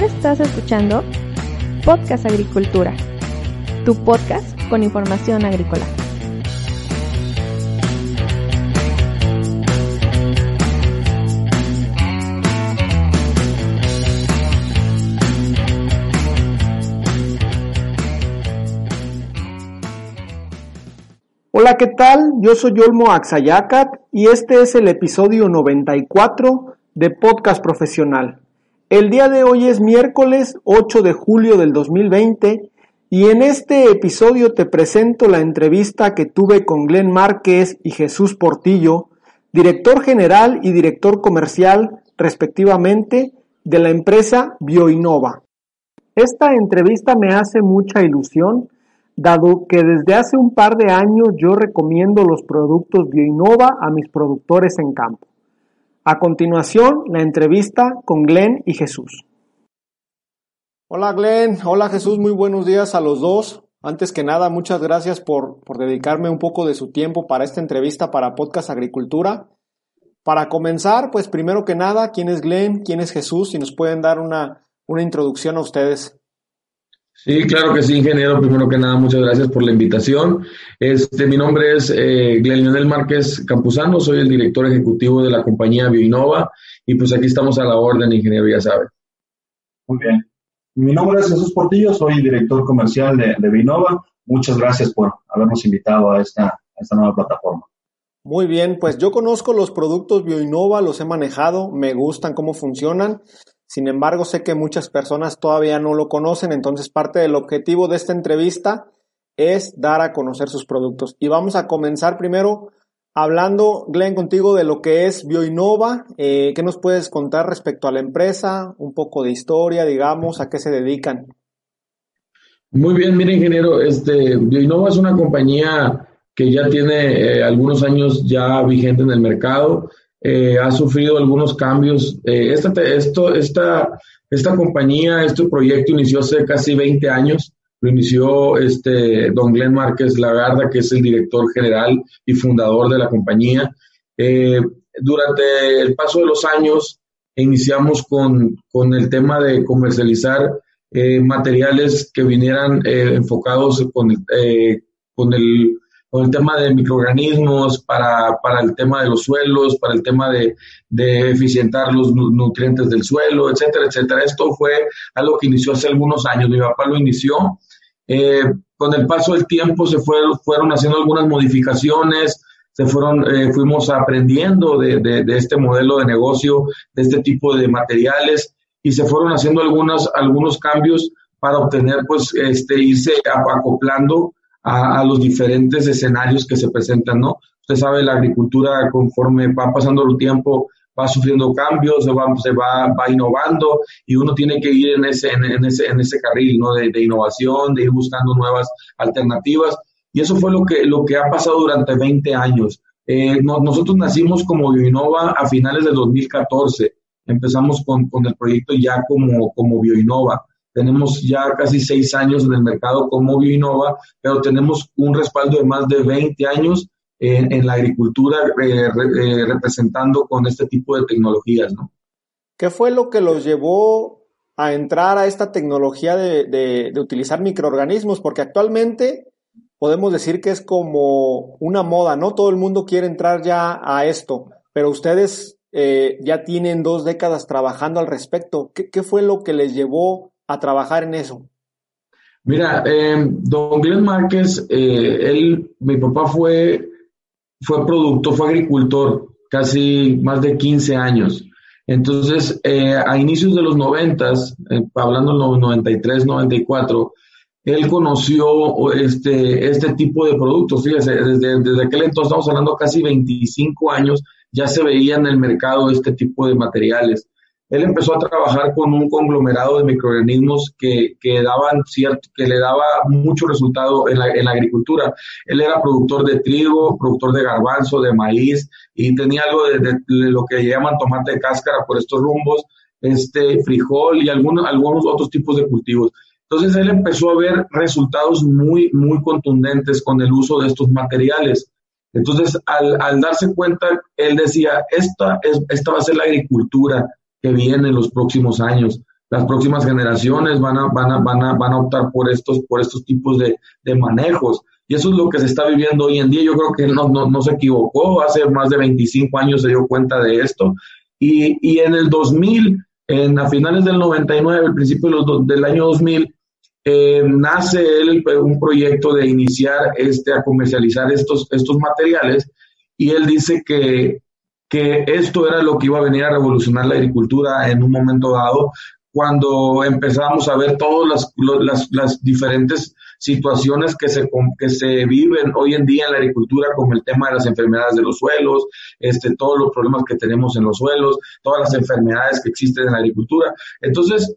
Estás escuchando Podcast Agricultura, tu podcast con información agrícola. Hola, ¿qué tal? Yo soy Olmo Axayacat y este es el episodio 94 de Podcast Profesional. El día de hoy es miércoles 8 de julio del 2020 y en este episodio te presento la entrevista que tuve con Glenn Márquez y Jesús Portillo, director general y director comercial respectivamente de la empresa Bioinova. Esta entrevista me hace mucha ilusión dado que desde hace un par de años yo recomiendo los productos Bioinova a mis productores en campo. A continuación, la entrevista con Glenn y Jesús. Hola Glenn, hola Jesús, muy buenos días a los dos. Antes que nada, muchas gracias por, por dedicarme un poco de su tiempo para esta entrevista para Podcast Agricultura. Para comenzar, pues primero que nada, ¿quién es Glenn? ¿Quién es Jesús? Si nos pueden dar una, una introducción a ustedes. Sí, claro que sí, ingeniero. Primero que nada, muchas gracias por la invitación. Este, mi nombre es eh, Glenn Leonel Márquez Campuzano, soy el director ejecutivo de la compañía Bioinova y pues aquí estamos a la orden, ingeniero, ya sabe. Muy bien. Mi nombre es Jesús Portillo, soy director comercial de, de Bioinova. Muchas gracias por habernos invitado a esta, a esta nueva plataforma. Muy bien, pues yo conozco los productos Bioinova, los he manejado, me gustan cómo funcionan. Sin embargo, sé que muchas personas todavía no lo conocen, entonces parte del objetivo de esta entrevista es dar a conocer sus productos. Y vamos a comenzar primero hablando, Glenn, contigo de lo que es Bioinova. Eh, ¿Qué nos puedes contar respecto a la empresa? Un poco de historia, digamos, a qué se dedican. Muy bien, mire, ingeniero, este, Bioinova es una compañía que ya tiene eh, algunos años ya vigente en el mercado. Eh, ha sufrido algunos cambios. Eh, esta, esto, esta, esta compañía, este proyecto inició hace casi 20 años. Lo inició este, don Glenn Márquez Lagarda, que es el director general y fundador de la compañía. Eh, durante el paso de los años, iniciamos con, con el tema de comercializar materiales que vinieran enfocados con, con el con el tema de microorganismos, para, para el tema de los suelos, para el tema de, de eficientar los nutrientes del suelo, etcétera, etcétera. Esto fue algo que inició hace algunos años. Mi papá lo inició. Eh, con el paso del tiempo se fueron, fueron haciendo algunas modificaciones, se fueron, eh, fuimos aprendiendo de, de, de, este modelo de negocio, de este tipo de materiales y se fueron haciendo algunos, algunos cambios para obtener, pues, este, irse acoplando a, los diferentes escenarios que se presentan, ¿no? Usted sabe, la agricultura conforme va pasando el tiempo va sufriendo cambios, se va, se va, va innovando y uno tiene que ir en ese, en, ese, en ese carril, ¿no? De, innovación, de ir buscando nuevas alternativas. Y eso fue lo que, lo que ha pasado durante 20 años. Eh, nosotros nacimos como Bioinova a finales de 2014. Empezamos con, con el proyecto ya como, como Bioinova. Tenemos ya casi seis años en el mercado como Bioinova, pero tenemos un respaldo de más de 20 años en, la agricultura eh, eh, representando con este tipo de tecnologías, ¿no? ¿Qué fue lo que los llevó a entrar a esta tecnología de, utilizar microorganismos? Porque actualmente podemos decir que es como una moda, ¿no? Todo el mundo quiere entrar ya a esto, pero ustedes eh, ya tienen dos décadas trabajando al respecto. ¿Qué, ¿Qué, fue lo que les llevó a trabajar en eso? Mira, eh, don Glenn Márquez, eh, él, mi papá fue, fue productor, fue agricultor casi más de 15 años. Entonces, eh, a inicios de los 90, eh, hablando de los 93, 94, él conoció este, este tipo de productos. Fíjese, desde, desde aquel entonces, estamos hablando casi 25 años, ya se veía en el mercado este tipo de materiales él empezó a trabajar con un conglomerado de microorganismos que, que daban cierto, que le daba mucho resultado en la, en la, agricultura. Él era productor de trigo, productor de garbanzo, de maíz y tenía algo de, de, de lo que llaman tomate de cáscara por estos rumbos, este frijol y algunos, algunos otros tipos de cultivos. Entonces él empezó a ver resultados muy, muy contundentes con el uso de estos materiales. Entonces, al, al darse cuenta, él decía, esta, es, esta va a ser la agricultura que viene en los próximos años. las próximas generaciones van a, van a, van a, van a optar por estos, por estos tipos de, de manejos. Y eso es lo que se está viviendo hoy en día. Yo creo que él no, no, no se equivocó, hace más de 25 años se dio cuenta de esto. Y, y en el 2000, en, a finales del 99, al principio del año 2000, eh, nace él un proyecto de iniciar este, a comercializar estos, estos materiales y él dice que, que esto era lo que iba a venir a revolucionar la agricultura en un momento dado, cuando empezamos a ver todas las, las, las diferentes situaciones que se, que se viven hoy en día en la agricultura, como el tema de las enfermedades de los suelos, este, todos los problemas que tenemos en los suelos, todas las enfermedades que existen en la agricultura. Entonces,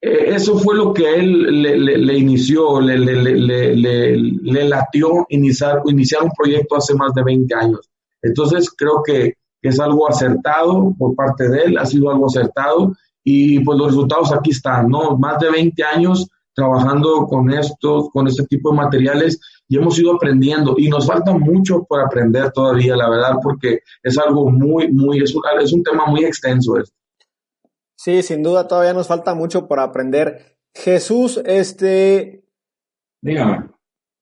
eh, eso fue lo que él le, le, inició, le, le, latió iniciar, iniciar un proyecto hace más de 20 años. Entonces, creo que es algo acertado por parte de él, ha sido algo acertado y pues los resultados aquí están, ¿no? Más de 20 años trabajando con estos, con este tipo de materiales y hemos ido aprendiendo y nos falta mucho por aprender todavía, la verdad, porque es algo muy, muy, es un, es un tema muy extenso esto. Sí, sin duda todavía nos falta mucho por aprender. Jesús, este... Dígame.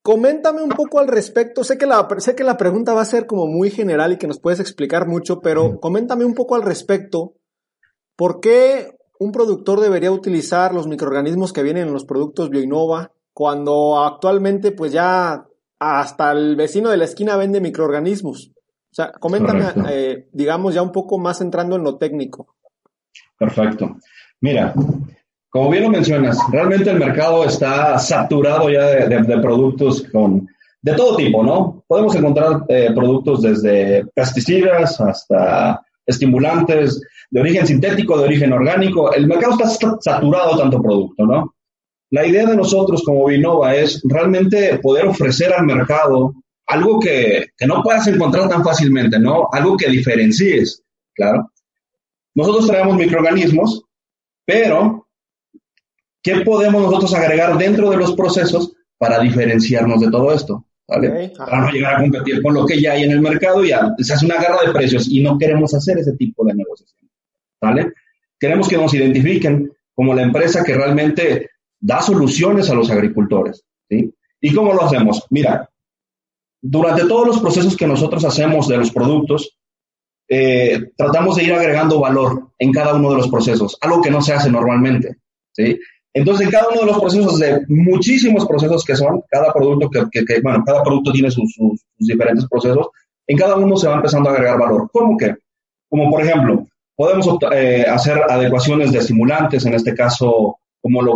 Coméntame un poco al respecto. Sé que, la, sé que la pregunta va a ser como muy general y que nos puedes explicar mucho, pero coméntame un poco al respecto. ¿Por qué un productor debería utilizar los microorganismos que vienen en los productos Bioinova cuando actualmente pues ya hasta el vecino de la esquina vende microorganismos? O sea, coméntame, eh, digamos, ya un poco más entrando en lo técnico. Perfecto. Mira, como bien lo mencionas, realmente el mercado está saturado ya de, productos con de todo tipo, ¿no? Podemos encontrar eh, productos desde pesticidas hasta estimulantes, de origen sintético, de origen orgánico. El mercado está saturado de tanto producto, ¿no? La idea de nosotros como Vinova es realmente poder ofrecer al mercado algo que, que no puedas encontrar tan fácilmente, ¿no? Algo que diferencies, claro. Nosotros traemos microorganismos, pero ¿qué podemos nosotros agregar dentro de los procesos para diferenciarnos de todo esto? ¿vale? Para no llegar a competir con lo que ya hay en el mercado y ya se hace una guerra de precios y no queremos hacer ese tipo de negociación. ¿vale? Queremos que nos identifiquen como la empresa que realmente da soluciones a los agricultores, ¿sí? ¿Y cómo lo hacemos? Mira, durante todos los procesos que nosotros hacemos de los productos, eh, tratamos de ir agregando valor en cada uno de los procesos, algo que no se hace normalmente, ¿sí? Entonces, en cada uno de los procesos, de muchísimos procesos que son, cada producto que, que, bueno, cada producto tiene sus, sus, diferentes procesos, en cada uno se va empezando a agregar valor. ¿Cómo que? Como por ejemplo, Podemos eh, hacer adecuaciones de estimulantes, en este caso, como lo,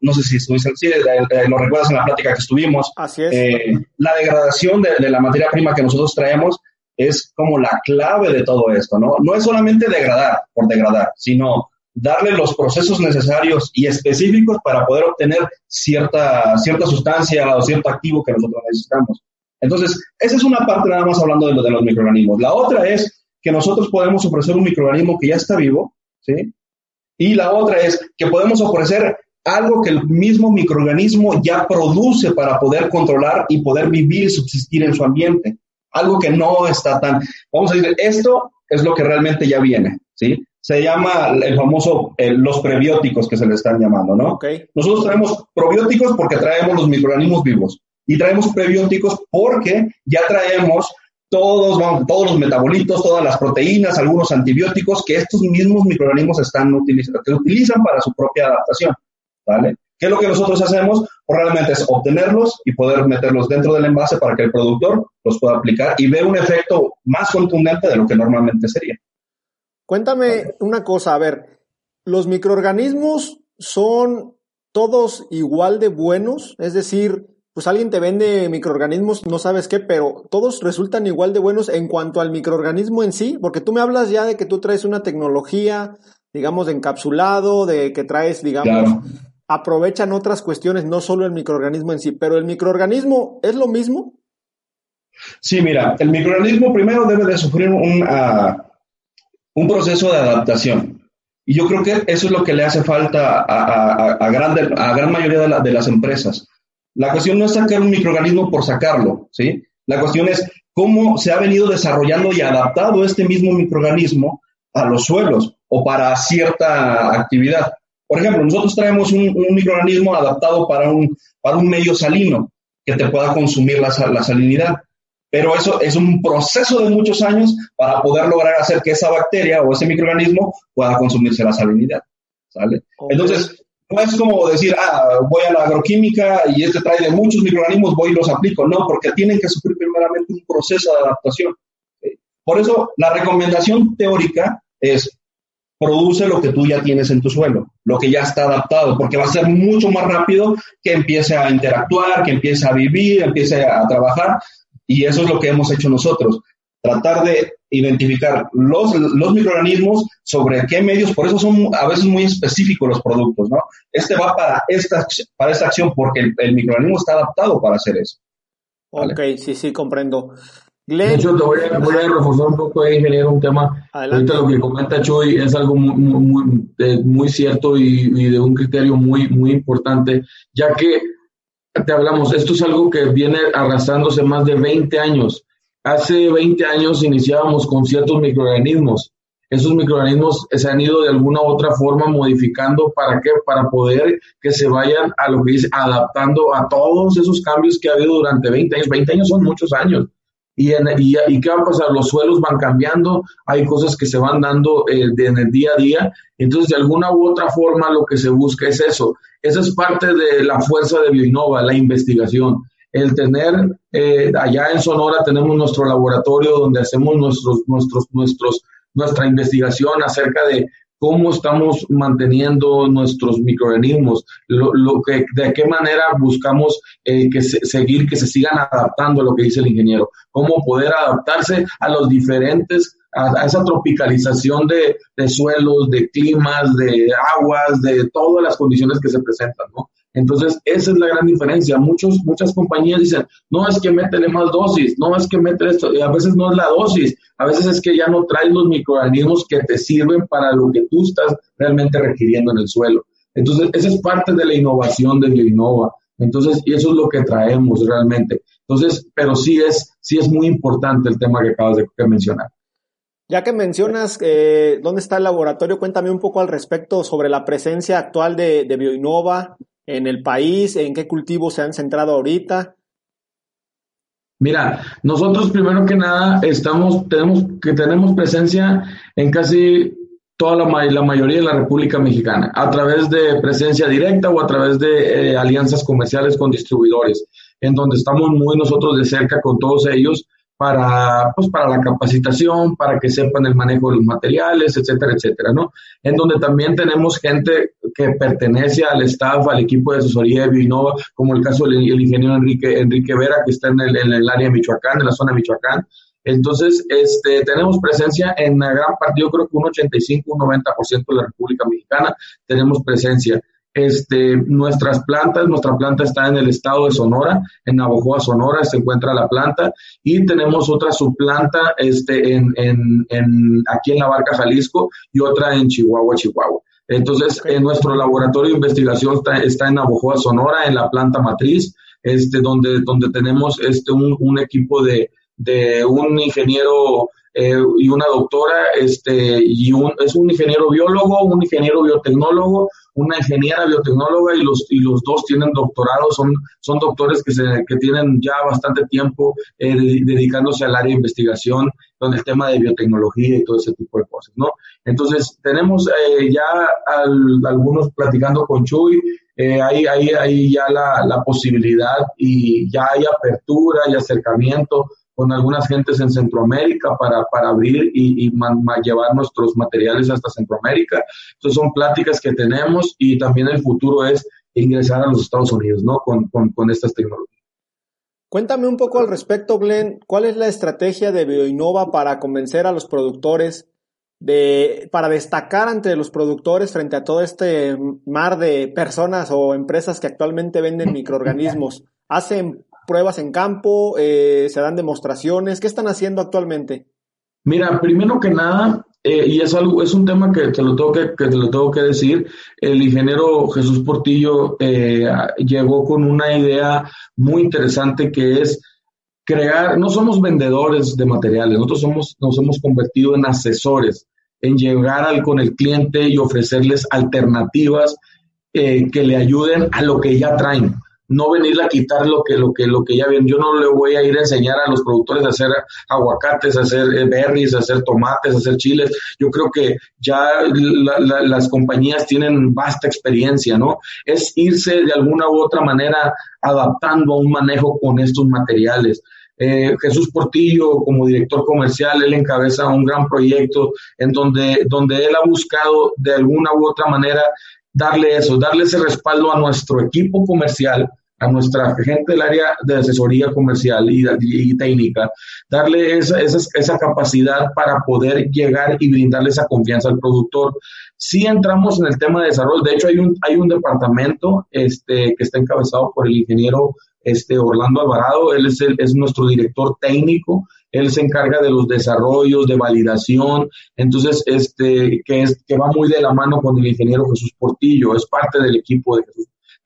no sé si estuviste, sí, eh, lo recuerdas en la plática que estuvimos. Así es. Eh, la degradación de, la materia prima que nosotros traemos es como la clave de todo esto, ¿no? No es solamente degradar por degradar, sino darle los procesos necesarios y específicos para poder obtener cierta, cierta sustancia o cierto activo que nosotros necesitamos. Entonces, esa es una parte nada más hablando de, lo, de los microorganismos. La otra es que nosotros podemos ofrecer un microorganismo que ya está vivo, ¿sí? Y la otra es que podemos ofrecer algo que el mismo microorganismo ya produce para poder controlar y poder vivir y subsistir en su ambiente. Algo que no está tan... Vamos a decir, esto es lo que realmente ya viene, ¿sí? Se llama el famoso, los prebióticos que se le están llamando, ¿no? Okay. Nosotros traemos probióticos porque traemos los microorganismos vivos y traemos prebióticos porque ya traemos todos, todos los metabolitos, todas las proteínas, algunos antibióticos que estos mismos microorganismos están utilizando, que utilizan para su propia adaptación, ¿vale? ¿Qué es lo que nosotros hacemos? Pues realmente es obtenerlos y poder meterlos dentro del envase para que el productor los pueda aplicar y ver un efecto más contundente de lo que normalmente sería. Cuéntame una cosa, a ver, ¿los microorganismos son todos igual de buenos? Es decir, pues alguien te vende microorganismos, no sabes qué, pero todos resultan igual de buenos en cuanto al microorganismo en sí, porque tú me hablas ya de que tú traes una tecnología, digamos, de encapsulado, de que traes, digamos, aprovechan otras cuestiones, no solo el microorganismo en sí, pero el microorganismo es lo mismo. Sí, mira, el microorganismo primero debe de sufrir un, ah, un proceso de adaptación. Y yo creo que eso es lo que le hace falta a, a, grande, a gran mayoría de, las empresas la cuestión no es sacar un microorganismo por sacarlo, ¿sí? La cuestión es cómo se ha venido desarrollando y adaptado este mismo microorganismo a los suelos o para cierta actividad. Por ejemplo, nosotros traemos un, microorganismo adaptado para un, para un medio salino que te pueda consumir la, la salinidad. Pero eso es un proceso de muchos años para poder lograr hacer que esa bacteria o ese microorganismo pueda consumirse la salinidad. ¿Sale? Entonces, no es como decir, ah, voy a la agroquímica y este trae de muchos microorganismos, voy y los aplico. No, porque tienen que sufrir primeramente un proceso de adaptación. Por eso, la recomendación teórica es produce lo que tú ya tienes en tu suelo, lo que ya está adaptado, porque va a ser mucho más rápido que empiece a interactuar, que empiece a vivir, empiece a trabajar, y eso es lo que hemos hecho nosotros, tratar de identificar los, los microorganismos sobre qué medios, por eso son a veces muy específicos los productos, ¿no? Este va para esta, para esta acción porque el, microorganismo está adaptado para hacer eso. Ok, sí, sí, comprendo. De hecho, te voy a, voy a, reforzar un poco, ingeniero, un tema. Ahorita lo que comenta Chuy es algo muy, muy, muy cierto y, y, de un criterio muy, muy importante, ya que te hablamos, esto es algo que viene arrastrándose más de 20 años. Hace 20 años iniciábamos con ciertos microorganismos. Esos microorganismos se han ido de alguna u otra forma modificando para qué? Para poder que se vayan a lo que dice, adaptando a todos esos cambios que ha habido durante 20 años. 20 años son muchos años. Y, en, y, qué va a pasar? Los suelos van cambiando, hay cosas que se van dando eh, en el día a día. Entonces, de alguna u otra forma, lo que se busca es eso. Esa es parte de la fuerza de Bioinova, la investigación. El tener, eh, allá en Sonora tenemos nuestro laboratorio donde hacemos nuestros, nuestros, nuestros, nuestra investigación acerca de cómo estamos manteniendo nuestros microorganismos, lo, que, de qué manera buscamos eh, que seguir, que se sigan adaptando a lo que dice el ingeniero, cómo poder adaptarse a los diferentes, a, esa tropicalización de, de, suelos, de climas, de aguas, de todas las condiciones que se presentan, ¿no? Entonces, esa es la gran diferencia. Muchos, muchas compañías dicen, no es que métele más dosis, no es que métele esto, y a veces no es la dosis, a veces es que ya no traes los microorganismos que te sirven para lo que tú estás realmente requiriendo en el suelo. Entonces, esa es parte de la innovación de Bioinnova. Entonces, y eso es lo que traemos realmente. Entonces, pero sí es, sí es muy importante el tema que acabas de mencionar. Ya que mencionas eh, dónde está el laboratorio, cuéntame un poco al respecto sobre la presencia actual de, de Bioinnova, en el país? ¿En qué cultivos se han centrado ahorita? Mira, nosotros primero que nada estamos, tenemos que tenemos presencia en casi toda la, la mayoría de la República Mexicana, a través de presencia directa o a través de eh, alianzas comerciales con distribuidores, en donde estamos muy nosotros de cerca con todos ellos para, pues, para la capacitación, para que sepan el manejo de los materiales, etcétera, etcétera, ¿no? En donde también tenemos gente que pertenece al staff, al equipo de asesoría de Bioinnova, como el caso del ingeniero Enrique, Enrique Vera, que está en el, en el área de Michoacán, en la zona de Michoacán. Entonces, este, tenemos presencia en la gran parte, yo creo que un 85, un 90% de la República Mexicana, tenemos presencia. Este, nuestras plantas, nuestra planta está en el estado de Sonora, en Navojoa, Sonora, se encuentra la planta, y tenemos otra subplanta este, en, en, en, aquí en la Barca, Jalisco, y otra en Chihuahua, Chihuahua. Entonces, en nuestro laboratorio de investigación está, está en Navojoa, Sonora, en la planta matriz, este, donde, donde tenemos este, un, un equipo de, de un ingeniero eh, y una doctora, este, y un, es un ingeniero biólogo, un ingeniero biotecnólogo, una ingeniera biotecnóloga y los, y los dos tienen doctorado, son, son doctores que, se, que tienen ya bastante tiempo eh, dedicándose al área de investigación con el tema de biotecnología y todo ese tipo de cosas, ¿no? Entonces, tenemos eh, ya algunos platicando con Chuy, eh, hay, hay, hay, ya la, la posibilidad y ya hay apertura y acercamiento con algunas gentes en Centroamérica para, para abrir y, llevar nuestros materiales hasta Centroamérica. Entonces son pláticas que tenemos y también el futuro es ingresar a los Estados Unidos, ¿no? Con, con, con estas tecnologías. Cuéntame un poco al respecto, Glenn. ¿Cuál es la estrategia de Bioinnova para convencer a los productores de, para destacar entre los productores frente a todo este mar de personas o empresas que actualmente venden microorganismos? ¿Hacen pruebas en campo? Eh, ¿Se dan demostraciones? ¿Qué están haciendo actualmente? Mira, primero que nada, eh, y es algo, es un tema que te lo tengo que, que te lo tengo que decir. El ingeniero Jesús Portillo eh, llegó con una idea muy interesante que es crear, no somos vendedores de materiales, nosotros somos, nos hemos convertido en asesores. en llegar al, con el cliente y ofrecerles alternativas eh, que le ayuden a lo que ya traen no venirle a quitar lo que, lo que, lo que ya ven. Yo no le voy a ir a enseñar a los productores a hacer aguacates, a hacer eh, berries, a hacer tomates, a hacer chiles. Yo creo que ya las compañías tienen vasta experiencia, ¿no? Es irse de alguna u otra manera adaptando a un manejo con estos materiales. Eh, Jesús Portillo, como director comercial, él encabeza un gran proyecto en donde, donde él ha buscado de alguna u otra manera darle eso, darle ese respaldo a nuestro equipo comercial, a nuestra gente del área de asesoría comercial y, técnica, darle esa, esa, capacidad para poder llegar y brindarle esa confianza al productor. Si entramos en el tema de desarrollo, de hecho hay un, hay un departamento este, que está encabezado por el ingeniero este, Orlando Alvarado, él es, el, es nuestro director técnico, él se encarga de los desarrollos, de validación, entonces, este, que, es, que va muy de la mano con el ingeniero Jesús Portillo, es parte del equipo de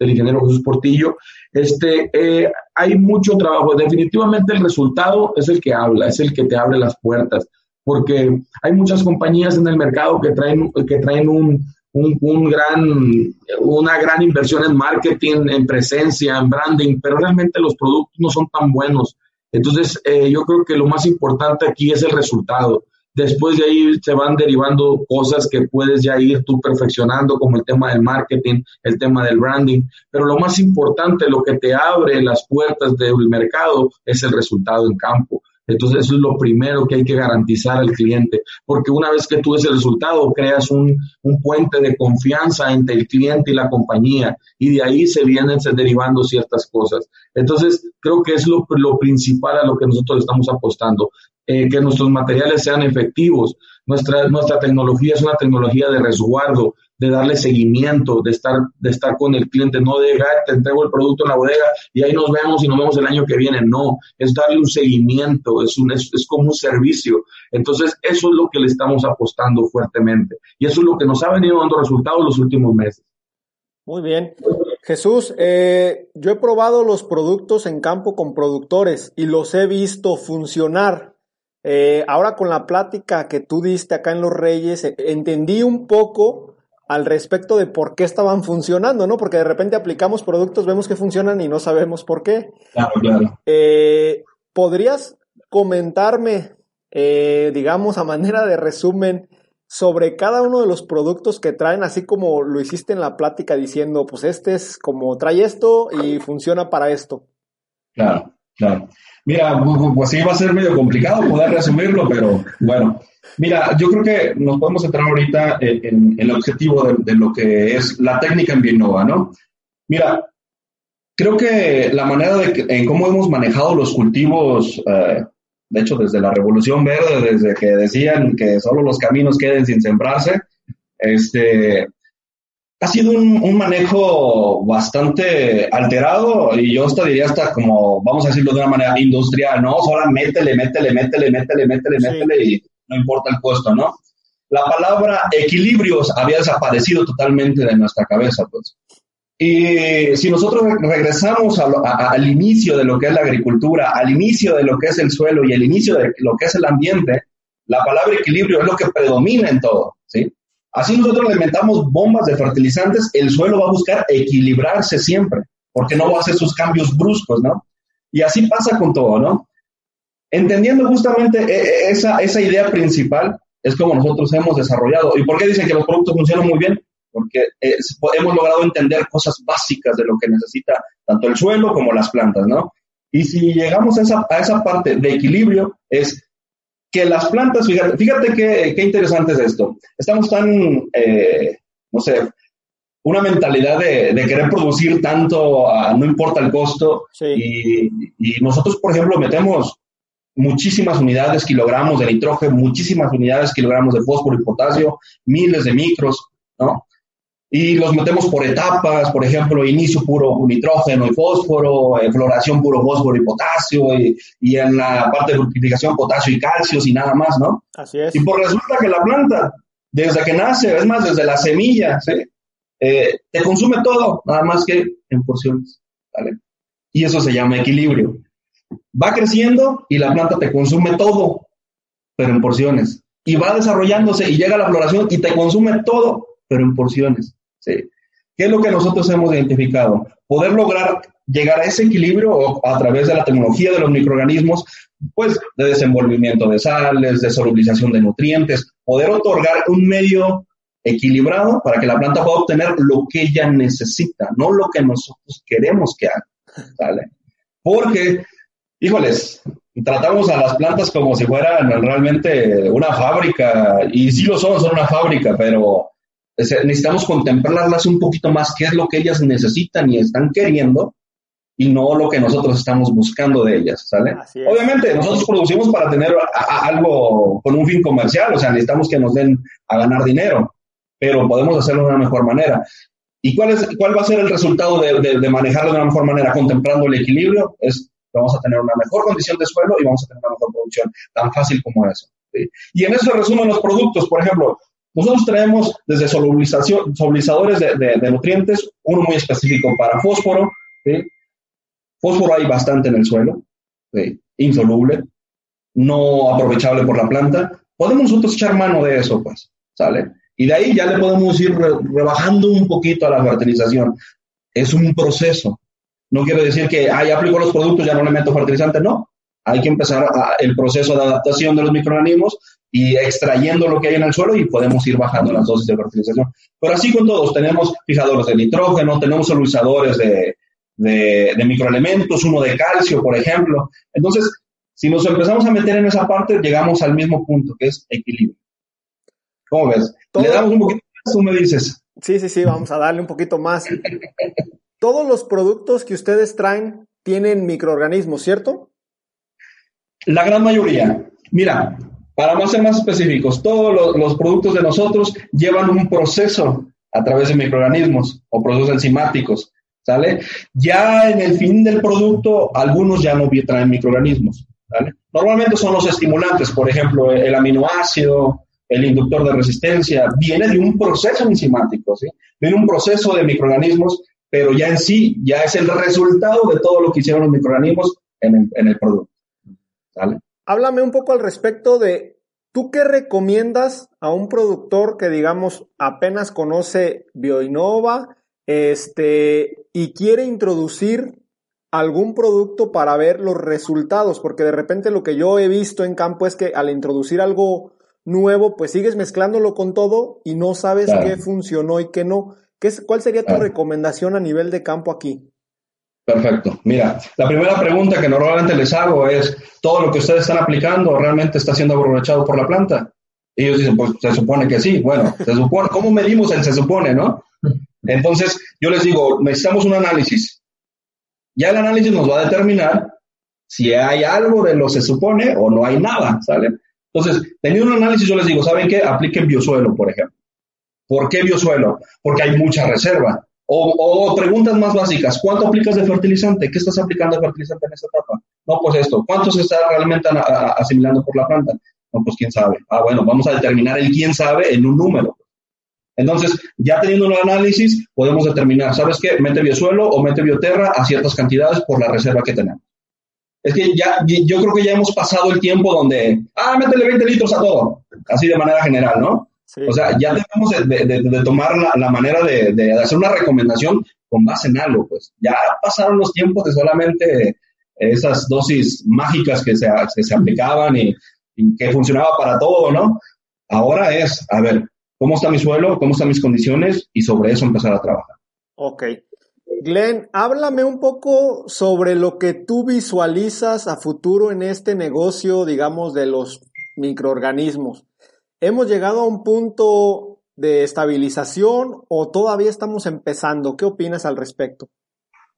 del ingeniero Jesús Portillo. Este, eh, hay mucho trabajo, definitivamente el resultado es el que habla, es el que te abre las puertas, porque hay muchas compañías en el mercado que traen, que traen un, un, gran, una gran inversión en marketing, en presencia, en branding, pero realmente los productos no son tan buenos. Entonces, eh, yo creo que lo más importante aquí es el resultado. Después de ahí se van derivando cosas que puedes ya ir tú perfeccionando, como el tema del marketing, el tema del branding. Pero lo más importante, lo que te abre las puertas del mercado es el resultado en campo. Entonces, eso es lo primero que hay que garantizar al cliente, porque una vez que tú ves el resultado, creas un, puente de confianza entre el cliente y la compañía, y de ahí se vienen derivando ciertas cosas. Entonces, creo que es lo, principal a lo que nosotros estamos apostando, eh, que nuestros materiales sean efectivos. Nuestra, nuestra tecnología es una tecnología de resguardo, de darle seguimiento, de estar, de estar con el cliente, no de, te entrego el producto en la bodega y ahí nos vemos y nos vemos el año que viene. No, es darle un seguimiento, es, un, es, como un servicio. Entonces, eso es lo que le estamos apostando fuertemente. Y eso es lo que nos ha venido dando resultados los últimos meses. Muy bien. Jesús, eh, yo he probado los productos en campo con productores y los he visto funcionar. Eh, ahora con la plática que tú diste acá en Los Reyes, eh, entendí un poco al respecto de por qué estaban funcionando, ¿no? Porque de repente aplicamos productos, vemos que funcionan y no sabemos por qué. Claro, claro. Eh, ¿Podrías comentarme, eh, digamos, a manera de resumen, sobre cada uno de los productos que traen, así como lo hiciste en la plática diciendo, pues este es como trae esto y funciona para esto? Claro, claro. Mira, pues sí va a ser medio complicado poder resumirlo, pero bueno, Mira, yo creo que nos podemos centrar ahorita en, el objetivo de, lo que es la técnica en Bienova, ¿no? Mira, creo que la manera de en cómo hemos manejado los cultivos, eh, de hecho, desde la Revolución Verde, desde que decían que solo los caminos queden sin sembrarse, este, ha sido un, manejo bastante alterado y yo hasta diría hasta como, vamos a decirlo de una manera industrial, ¿no? Solo métele, métele, métele, métele, métele, métele y no importa el costo, ¿no? La palabra equilibrios había desaparecido totalmente de nuestra cabeza, pues. Y si nosotros regresamos al inicio de lo que es la agricultura, al inicio de lo que es el suelo y al inicio de lo que es el ambiente, la palabra equilibrio es lo que predomina en todo, ¿sí? Así nosotros alimentamos bombas de fertilizantes, el suelo va a buscar equilibrarse siempre, porque no va a hacer sus cambios bruscos, ¿no? Y así pasa con todo, ¿no? Entendiendo justamente e, e, esa, esa idea principal, es como nosotros hemos desarrollado. ¿Y por qué dicen que los productos funcionan muy bien? Porque eh, hemos logrado entender cosas básicas de lo que necesita tanto el suelo como las plantas, ¿no? Y si llegamos a esa, a esa parte de equilibrio, es que las plantas, fíjate, fíjate qué, qué interesante es esto. Estamos tan, eh, no sé, una mentalidad de, de, querer producir tanto, no importa el costo. Y, y, nosotros, por ejemplo, metemos muchísimas unidades, kilogramos de nitrógeno, muchísimas unidades, kilogramos de fósforo y potasio, miles de micros, ¿no? Y los metemos por etapas, por ejemplo, inicio puro nitrógeno y fósforo, eh, floración puro fósforo y potasio, y, y, en la parte de fructificación potasio y calcio y nada más, ¿no? Así es. Y por resulta que la planta, desde que nace, es más, desde la semilla, ¿sí? Eh, te consume todo, nada más que en porciones, ¿vale? Y eso se llama equilibrio va creciendo y la planta te consume todo, pero en porciones. y va desarrollándose y llega a la floración y te consume todo, pero en porciones. ¿Sí? ¿Qué es lo que nosotros hemos identificado? Poder lograr llegar a ese equilibrio a través de la tecnología de los microorganismos, pues de desenvolvimiento de sales, de solubilización de nutrientes, poder otorgar un medio equilibrado para que la planta pueda obtener lo que ella necesita, no lo que nosotros queremos que haga. ¿vale? Porque, híjoles, tratamos a las plantas como si fueran realmente una fábrica, y sí lo son, son una fábrica, pero necesitamos contemplarlas un poquito más, qué es lo que ellas necesitan y están queriendo, y no lo que nosotros estamos buscando de ellas, ¿sale? Obviamente, nosotros producimos para tener algo con un fin comercial, o sea, necesitamos que nos den a ganar dinero, pero podemos hacerlo de una mejor manera. ¿Y cuál, es, cuál va a ser el resultado de, de, manejarlo de una mejor manera? Contemplando el equilibrio, es vamos a tener una mejor condición de suelo y vamos a tener una mejor producción, tan fácil como eso. Y en eso se resumen los productos, por ejemplo, nosotros traemos desde solubilizadores de, nutrientes, uno muy específico para fósforo, fósforo hay bastante en el suelo, insoluble, no aprovechable por la planta, podemos nosotros echar mano de eso, pues, ¿sale? Y de ahí ya le podemos ir rebajando un poquito a la fertilización. Es un proceso. No quiere decir que, ah, aplico los productos, ya no le meto fertilizante. No. Hay que empezar el proceso de adaptación de los microorganismos y extrayendo lo que hay en el suelo y podemos ir bajando las dosis de fertilización. Pero así con todos, tenemos fijadores de nitrógeno, tenemos solubilizadores de, de, de microelementos, uno de calcio, por ejemplo. Entonces, si nos empezamos a meter en esa parte, llegamos al mismo punto, que es equilibrio. ¿Cómo ves? ¿Le damos un poquito más? Tú me dices. Sí, sí, sí, vamos a darle un poquito más. Todos los productos que ustedes traen tienen microorganismos, ¿cierto? La gran mayoría. Mira, para más ser más específicos, todos los, productos de nosotros llevan un proceso a través de microorganismos o procesos enzimáticos, ¿sale? Ya en el fin del producto, algunos ya no traen microorganismos. Normalmente son los estimulantes, por ejemplo, el aminoácido, el inductor de resistencia, viene de un proceso enzimático, ¿sí? Viene un proceso de microorganismos, pero ya en sí, ya es el resultado de todo lo que hicieron los microorganismos en el, producto. ¿Sale? Háblame un poco al respecto de, ¿tú qué recomiendas a un productor que, digamos, apenas conoce Bioinova este, y quiere introducir algún producto para ver los resultados? Porque de repente lo que yo he visto en campo es que al introducir algo nuevo, pues sigues mezclándolo con todo y no sabes qué funcionó y qué no. ¿Qué es, ¿Cuál sería tu recomendación a nivel de campo aquí? Perfecto. Mira, la primera pregunta que normalmente les hago es, ¿todo lo que ustedes están aplicando realmente está siendo aprovechado por la planta? Y ellos dicen, pues se supone que sí. Bueno, se supone, ¿cómo medimos el se supone, no? Entonces, yo les digo, necesitamos un análisis. Ya el análisis nos va a determinar si hay algo de lo se supone o no hay nada, ¿sale? Entonces, teniendo un análisis, yo les digo, ¿saben qué? Apliquen biosuelo, por ejemplo. ¿Por qué biosuelo? Porque hay mucha reserva. O, preguntas más básicas, ¿cuánto aplicas de fertilizante? ¿Qué estás aplicando de fertilizante en esta etapa? No, pues esto, ¿cuánto se está realmente asimilando por la planta? No, pues quién sabe. Ah, bueno, vamos a determinar el quién sabe en un número. Entonces, ya teniendo un análisis, podemos determinar, ¿sabes qué? Mete biosuelo o mete bioterra a ciertas cantidades por la reserva que tenemos. Es que ya, yo creo que ya hemos pasado el tiempo donde, ah, métele 20 litros a todo, así de manera general, ¿no? O sea, ya debemos de, tomar la, manera de, hacer una recomendación con base en algo, pues. Ya pasaron los tiempos de solamente esas dosis mágicas que se, se aplicaban y, y, que funcionaba para todo, ¿no? Ahora es, a ver, ¿cómo está mi suelo? ¿Cómo están mis condiciones? Y sobre eso empezar a trabajar. Ok. Glenn, háblame un poco sobre lo que tú visualizas a futuro en este negocio, digamos, de los microorganismos. ¿Hemos llegado a un punto de estabilización o todavía estamos empezando? ¿Qué opinas al respecto?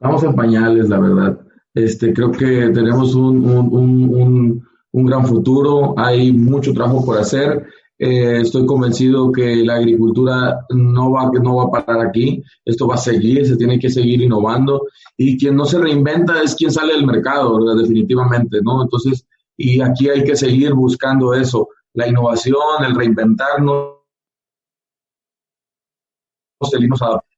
Estamos en pañales, la verdad. Este, creo que tenemos un, un, un gran futuro, hay mucho trabajo por hacer eh, estoy convencido que la agricultura no va, no va a parar aquí, esto va a seguir, se tiene que seguir innovando y quien no se reinventa es quien sale del mercado, definitivamente, ¿no? Entonces, y aquí hay que seguir buscando eso, la innovación, el reinventarnos,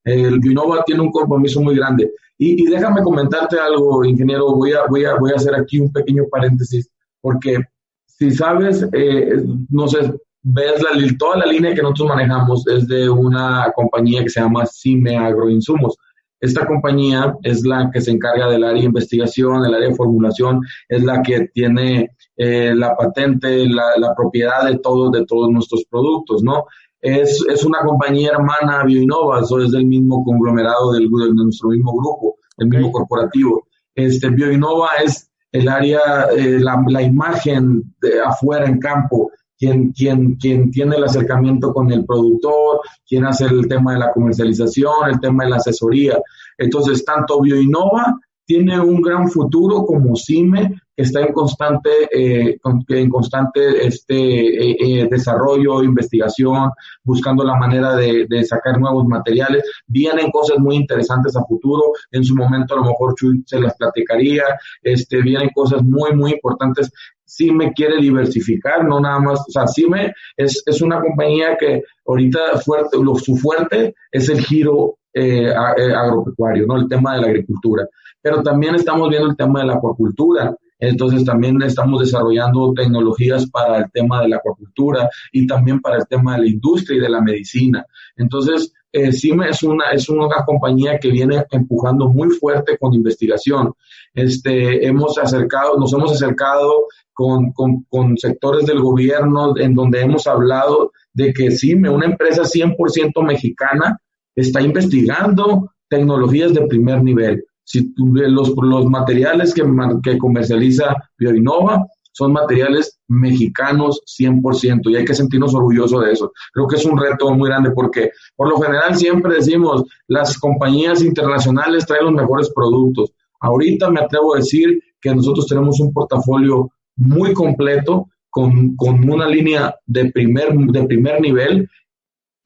el Innova tiene un compromiso muy grande. Y, déjame comentarte algo, ingeniero, voy a, voy, a, voy a hacer aquí un pequeño paréntesis, porque si sabes, eh, no sé, ves toda la línea que nosotros manejamos es de una compañía que se llama CIME Agroinsumos. Esta compañía es la que se encarga del área de investigación, el área de formulación, es la que tiene eh, la patente, la, propiedad de todos, de todos nuestros productos, ¿no? Es, es una compañía hermana Bioinnova, eso es del mismo conglomerado del, de nuestro mismo grupo, el mismo corporativo. Este, Bioinnova es el área, eh, la, la, imagen de afuera en campo, quien, quien, quien tiene el acercamiento con el productor, quien hace el tema de la comercialización, el tema de la asesoría. Entonces, tanto Bioinnova tiene un gran futuro como CIME, está en constante, eh, en constante este, eh, eh, desarrollo, investigación, buscando la manera de, de, sacar nuevos materiales. Vienen cosas muy interesantes a futuro. En su momento a lo mejor Chuy se las platicaría. Este, vienen cosas muy, muy importantes. CIME quiere diversificar, no nada más, o sea, CIME es, es una compañía que ahorita fuerte, lo, su fuerte es el giro eh, agropecuario, ¿no? El tema de la agricultura. Pero también estamos viendo el tema de la acuacultura. Entonces también estamos desarrollando tecnologías para el tema de la acuacultura y también para el tema de la industria y de la medicina. Entonces, eh, CIME es una, es una compañía que viene empujando muy fuerte con investigación. Este, hemos acercado, nos hemos acercado con, con, con sectores del gobierno en donde hemos hablado de que CIME, una empresa 100% mexicana, está investigando tecnologías de primer nivel. Si los, los materiales que, que comercializa Bioinova son materiales mexicanos 100% y hay que sentirnos orgullosos de eso. Creo que es un reto muy grande porque por lo general siempre decimos las compañías internacionales traen los mejores productos. Ahorita me atrevo a decir que nosotros tenemos un portafolio muy completo con, con una línea de primer, de primer nivel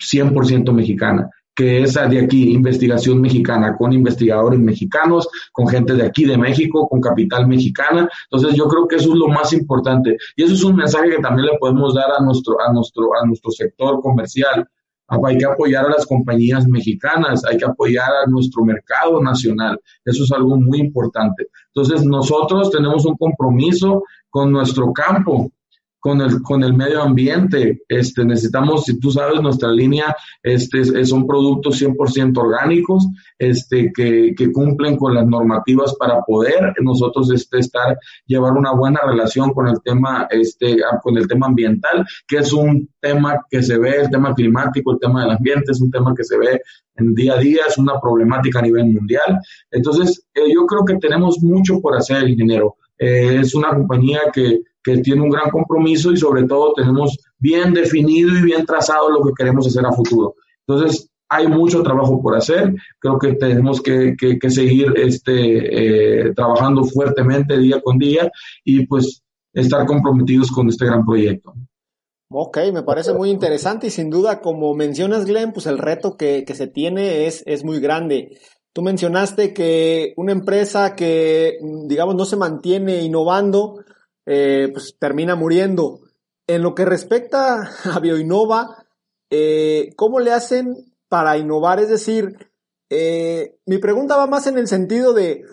100% mexicana que es de aquí, investigación mexicana, con investigadores mexicanos, con gente de aquí de México, con capital mexicana. Entonces yo creo que eso es lo más importante. Y eso es un mensaje que también le podemos dar a nuestro, a nuestro, a nuestro sector comercial. Hay que apoyar a las compañías mexicanas, hay que apoyar a nuestro mercado nacional. Eso es algo muy importante. Entonces nosotros tenemos un compromiso con nuestro campo, con el, con el medio ambiente. Este, necesitamos, si tú sabes, nuestra línea este, son productos 100% orgánicos este, que, que, cumplen con las normativas para poder nosotros este, estar, llevar una buena relación con el tema, este, con el tema ambiental, que es un tema que se ve, el tema climático, el tema del ambiente, es un tema que se ve en día a día, es una problemática a nivel mundial. Entonces, eh, yo creo que tenemos mucho por hacer, ingeniero. Eh, es una compañía que, que tiene un gran compromiso y sobre todo tenemos bien definido y bien trazado lo que queremos hacer a futuro. Entonces, hay mucho trabajo por hacer. Creo que tenemos que, que, seguir este, eh, trabajando fuertemente día con día y pues estar comprometidos con este gran proyecto. Ok, me parece muy interesante y sin duda, como mencionas, Glenn, pues el reto que, que se tiene es, es muy grande. Tú mencionaste que una empresa que, digamos, no se mantiene innovando, eh, pues termina muriendo. En lo que respecta a Bioinnova, eh, ¿cómo le hacen para innovar? Es decir, eh, mi pregunta va más en el sentido de,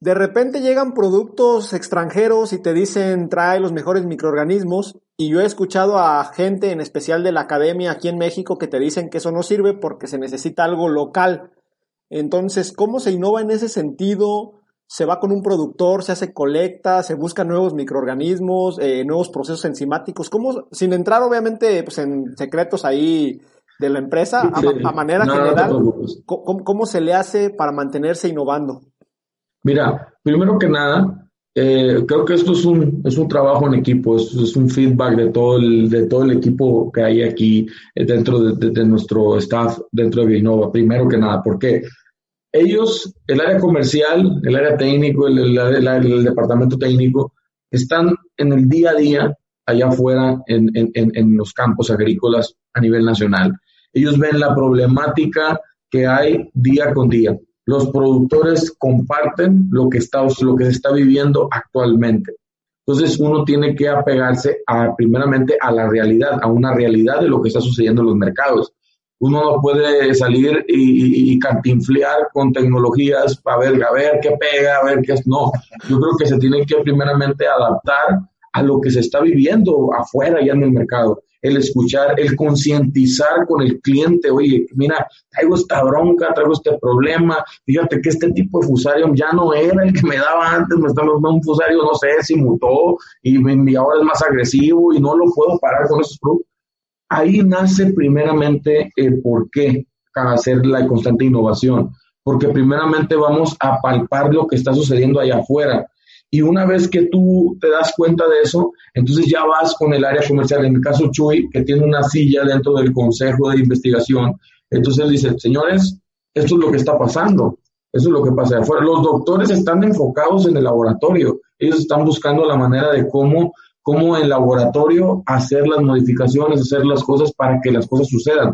de repente llegan productos extranjeros y te dicen trae los mejores microorganismos y yo he escuchado a gente, en especial de la academia aquí en México, que te dicen que eso no sirve porque se necesita algo local. Entonces, ¿cómo se innova en ese sentido? Se va con un productor, se hace colecta, se buscan nuevos microorganismos, eh, nuevos procesos enzimáticos, ¿cómo, sin entrar obviamente pues, en secretos ahí de la empresa, a, manera general, ¿cómo, se le hace para mantenerse innovando? Mira, primero que nada, eh, creo que esto es un, es un trabajo en equipo, es, es, un feedback de todo, el, de todo el equipo que hay aquí eh, dentro de, de, nuestro staff, dentro de Vinova, primero que nada, ¿por qué? Ellos, el área comercial, el área técnico, el, departamento técnico, están en el día a día allá afuera en, los campos agrícolas a nivel nacional. Ellos ven la problemática que hay día con día. Los productores comparten lo que está, lo que se está viviendo actualmente. Entonces uno tiene que apegarse a, primeramente a la realidad, a una realidad de lo que está sucediendo en los mercados uno no puede salir y, y, cantinflear con tecnologías para ver, a ver qué pega, a ver qué es. No, yo creo que se tiene que primeramente adaptar a lo que se está viviendo afuera ya en el mercado. El escuchar, el concientizar con el cliente, oye, mira, traigo esta bronca, traigo este problema, fíjate que este tipo de fusarium ya no era el que me daba antes, me está dando un fusario, no sé, si mutó y, y ahora es más agresivo y no lo puedo parar con esos productos. Ahí nace primeramente el por qué hacer la constante innovación, porque primeramente vamos a palpar lo que está sucediendo allá afuera y una vez que tú te das cuenta de eso, entonces ya vas con el área comercial. En el caso Chuy, que tiene una silla dentro del Consejo de Investigación, entonces dice, señores, esto es lo que está pasando. Eso es lo que pasa afuera. Los doctores están enfocados en el laboratorio. Ellos están buscando la manera de cómo, cómo en laboratorio hacer las modificaciones, hacer las cosas para que las cosas sucedan.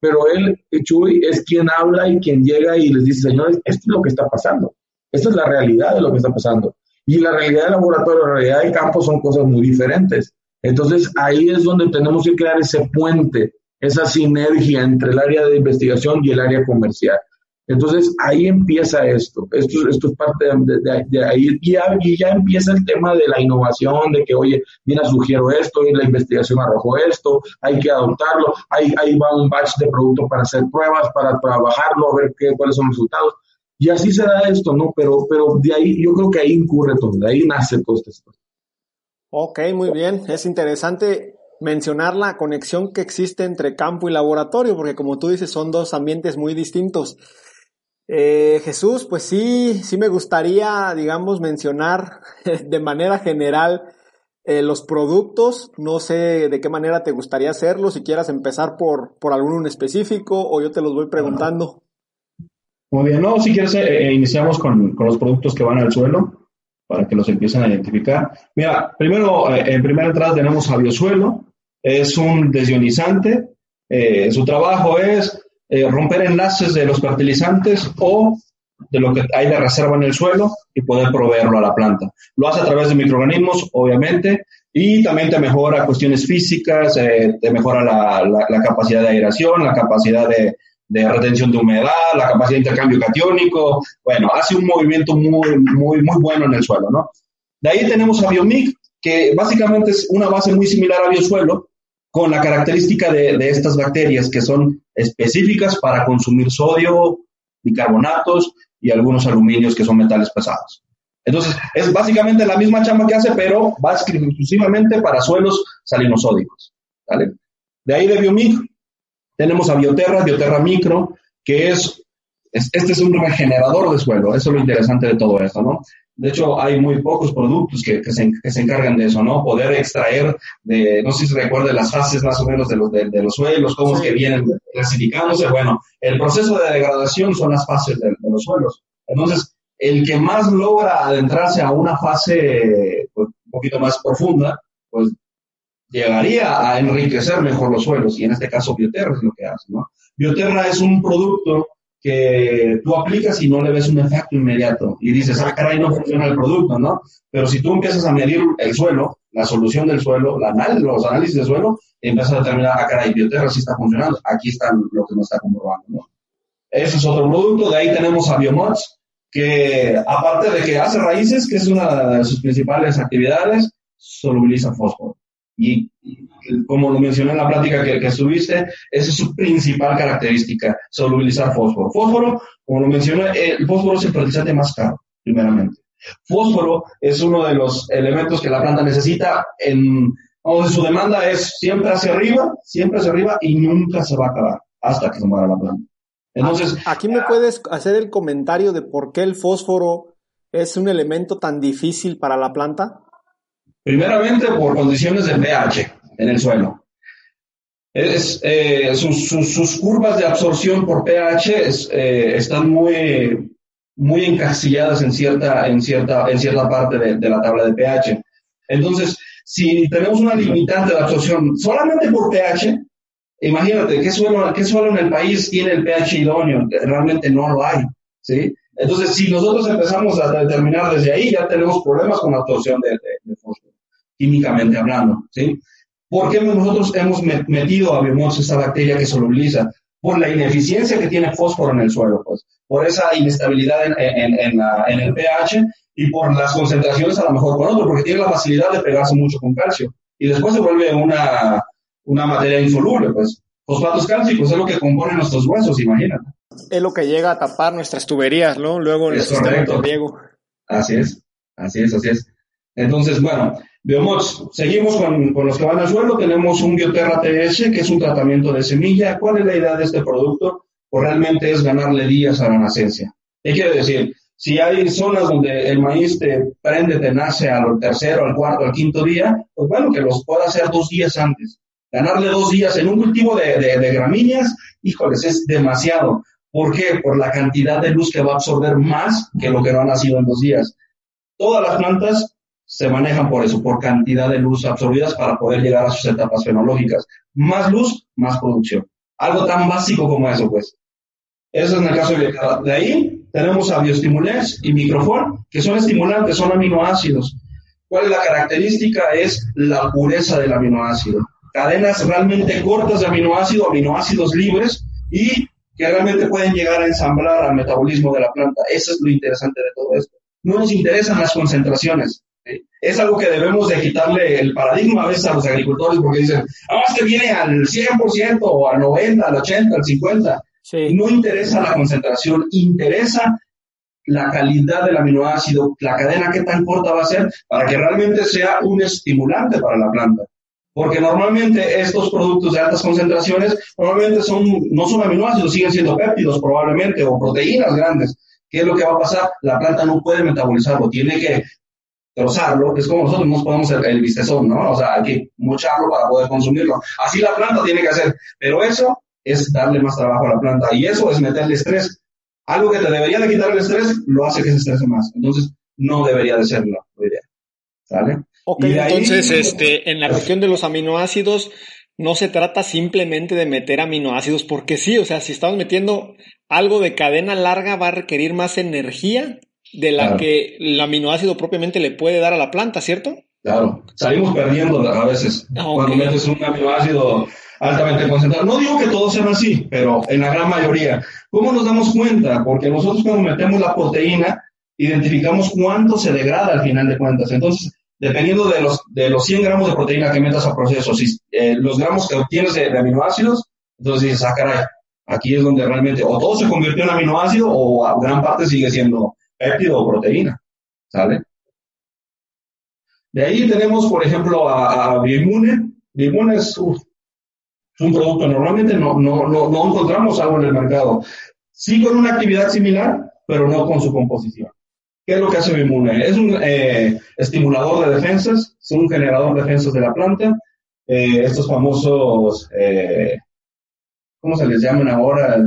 Pero él, Chuy, es quien habla y quien llega y les dice, señores, esto es lo que está pasando. Esta es la realidad de lo que está pasando. Y la realidad del laboratorio, la realidad del campo son cosas muy diferentes. Entonces ahí es donde tenemos que crear ese puente, esa sinergia entre el área de investigación y el área comercial. Entonces ahí empieza esto, esto, esto es parte de, ahí y ya, empieza el tema de la innovación, de que oye, mira, sugiero esto y la investigación arrojó esto, hay que adoptarlo, ahí, ahí va un batch de producto para hacer pruebas, para trabajarlo, a ver qué, cuáles son los resultados. Y así se da esto, ¿no? Pero, pero de ahí, yo creo que ahí incurre todo, de ahí nace todo esto. Ok, muy bien. Es interesante mencionar la conexión que existe entre campo y laboratorio, porque como tú dices, son dos ambientes muy distintos. Eh, Jesús, pues sí, sí me gustaría, digamos, mencionar de manera general eh, los productos. No sé de qué manera te gustaría hacerlo, si quieras empezar por, por alguno específico o yo te los voy preguntando. Muy bien, no, si quieres, eh, eh, iniciamos con, con, los productos que van al suelo para que los empiecen a identificar. Mira, primero, en primera entrada tenemos a Biosuelo, es un desionizante, su trabajo es romper enlaces de los fertilizantes o de lo que hay de reserva en el suelo y poder proveerlo a la planta. Lo hace a través de microorganismos, obviamente, y también te mejora cuestiones físicas, te mejora la, la capacidad de aeración, la capacidad de, de retención de humedad, la capacidad de intercambio catiónico, bueno, hace un movimiento muy, muy, muy bueno en el suelo, ¿no? De ahí tenemos a Biomic, que básicamente es una base muy similar a Biosuelo, con la característica de, estas bacterias que son específicas para consumir sodio, bicarbonatos y algunos aluminios que son metales pesados. Entonces, es básicamente la misma chamba que hace, pero va exclusivamente para suelos salinosódicos. De ahí de Biomic tenemos a Bioterra, Bioterra Micro, que es, este es un regenerador de suelo, eso es lo interesante de todo esto, ¿no? De hecho, hay muy pocos productos que, que, se, que, se, encargan de eso, ¿no? Poder extraer de, no sé si se recuerda las fases más o menos de los, de, los suelos, cómo es que vienen clasificándose. Bueno, el proceso de degradación son las fases de, los suelos. Entonces, el que más logra adentrarse a una fase pues, un poquito más profunda, pues llegaría a enriquecer mejor los suelos, y en este caso Bioterra es lo que hace, ¿no? Bioterra es un producto que tú aplicas y no le ves un efecto inmediato, y dices, ah, caray, no funciona el producto, ¿no? Pero si tú empiezas a medir el suelo, la solución del suelo, la los análisis del suelo, empiezas a determinar, ah, caray, Bioterra sí está funcionando, aquí está lo que no está comprobando, ¿no? Ese es otro producto, de ahí tenemos a Biomods, que aparte de que hace raíces, que es una de sus principales actividades, solubiliza fósforo. Y, como lo mencioné en la plática que, que subiste, esa es su principal característica, solubilizar fósforo. Fósforo, como lo mencioné, el fósforo es el fertilizante más caro, primeramente. Fósforo es uno de los elementos que la planta necesita en, su demanda es siempre hacia arriba, siempre hacia arriba y nunca se va a acabar hasta que se muera la planta. Entonces, aquí me puedes hacer el comentario de por qué el fósforo es un elemento tan difícil para la planta. Primeramente por condiciones de pH en el suelo. Es, eh, sus, curvas de absorción por pH eh, están muy, muy encasilladas en cierta, en cierta, en cierta parte de, la tabla de pH. Entonces, si tenemos una limitante de absorción solamente por pH, imagínate, ¿qué suelo, qué suelo en el país tiene el pH idóneo? Realmente no lo hay, ¿sí? Entonces, si nosotros empezamos a determinar desde ahí, ya tenemos problemas con la absorción de, de fósforo químicamente hablando, ¿sí? ¿Por qué nosotros hemos metido a Biomods esta bacteria que solubiliza? por la ineficiencia que tiene fósforo en el suelo, pues, por esa inestabilidad en, en, en, la, en el pH y por las concentraciones a lo mejor con otro, porque tiene la facilidad de pegarse mucho con calcio. Y después se vuelve una, una materia insoluble, pues. Fosfatos cálcicos es lo que compone nuestros huesos, imagínate. Es lo que llega a tapar nuestras tuberías, ¿no? Luego en el sistema riego. Así es, así es, así es. Entonces, bueno, Biomods, seguimos con, con, los que van al suelo. Tenemos un Bioterra TS, que es un tratamiento de semilla. ¿Cuál es la idea de este producto? Pues realmente es ganarle días a la nacencia. ¿Qué quiere decir? Si hay zonas donde el maíz te prende, te nace al tercero, al cuarto, al quinto día, pues bueno, que los pueda hacer dos días antes. Ganarle dos días en un cultivo de, de, de gramíneas, híjoles, es demasiado. ¿Por qué? Por la cantidad de luz que va a absorber más que lo que no ha nacido en dos días. Todas las plantas se manejan por eso, por cantidad de luz absorbidas para poder llegar a sus etapas fenológicas. Más luz, más producción. Algo tan básico como eso, pues. Eso es en el caso de De ahí tenemos a Biostimulex y Microfon, que son estimulantes, son aminoácidos. ¿Cuál es la característica? Es la pureza del aminoácido. Cadenas realmente cortas de aminoácido, aminoácidos libres y que realmente pueden llegar a ensamblar al metabolismo de la planta. Eso es lo interesante de todo esto. No nos interesan las concentraciones. Es algo que debemos de quitarle el paradigma a veces a los agricultores porque dicen, ah, este viene al 100% o al 90, al 80, al 50. No interesa la concentración, interesa la calidad del aminoácido, la cadena que tan corta va a ser para que realmente sea un estimulante para la planta. Porque normalmente estos productos de altas concentraciones normalmente son, no son aminoácidos, siguen siendo péptidos probablemente o proteínas grandes. ¿Qué es lo que va a pasar? La planta no puede metabolizarlo, tiene que trozarlo, es como nosotros no podemos el, el vistezón, ¿no? O sea, hay que mocharlo para poder consumirlo. Así la planta tiene que hacer, pero eso es darle más trabajo a la planta y eso es meterle estrés. Algo que te debería de quitar el estrés, lo hace que se estrese más. Entonces, no debería de serlo, la idea. ¿Sale? Ok, entonces, este, en la cuestión de los aminoácidos, no se trata simplemente de meter aminoácidos porque sí, o sea, si estamos metiendo algo de cadena larga va a requerir más energía de la que el aminoácido propiamente le puede dar a la planta, ¿cierto? Claro, salimos perdiendo a veces ah, cuando metes un aminoácido altamente concentrado. No digo que todos sean así, pero en la gran mayoría. ¿Cómo nos damos cuenta? Porque nosotros cuando metemos la proteína, identificamos cuánto se degrada al final de cuentas. Entonces, dependiendo de los, de los 100 gramos de proteína que metas a proceso, si eh, los gramos que obtienes de, de, aminoácidos, entonces dices, ah, caray, aquí es donde realmente o todo se convirtió en aminoácido o a gran parte sigue siendo péptido o proteína, ¿sale? De ahí tenemos, por ejemplo, a, a. Bioimmune es, un producto, normalmente no, no, no, no encontramos algo en el mercado. Sí con una actividad similar, pero no con su composición. ¿Qué es lo que hace Bioimmune? Es un eh, estimulador de defensas, es un generador de defensas de la planta. Eh, estos famosos, eh, ¿cómo se les llaman ahora?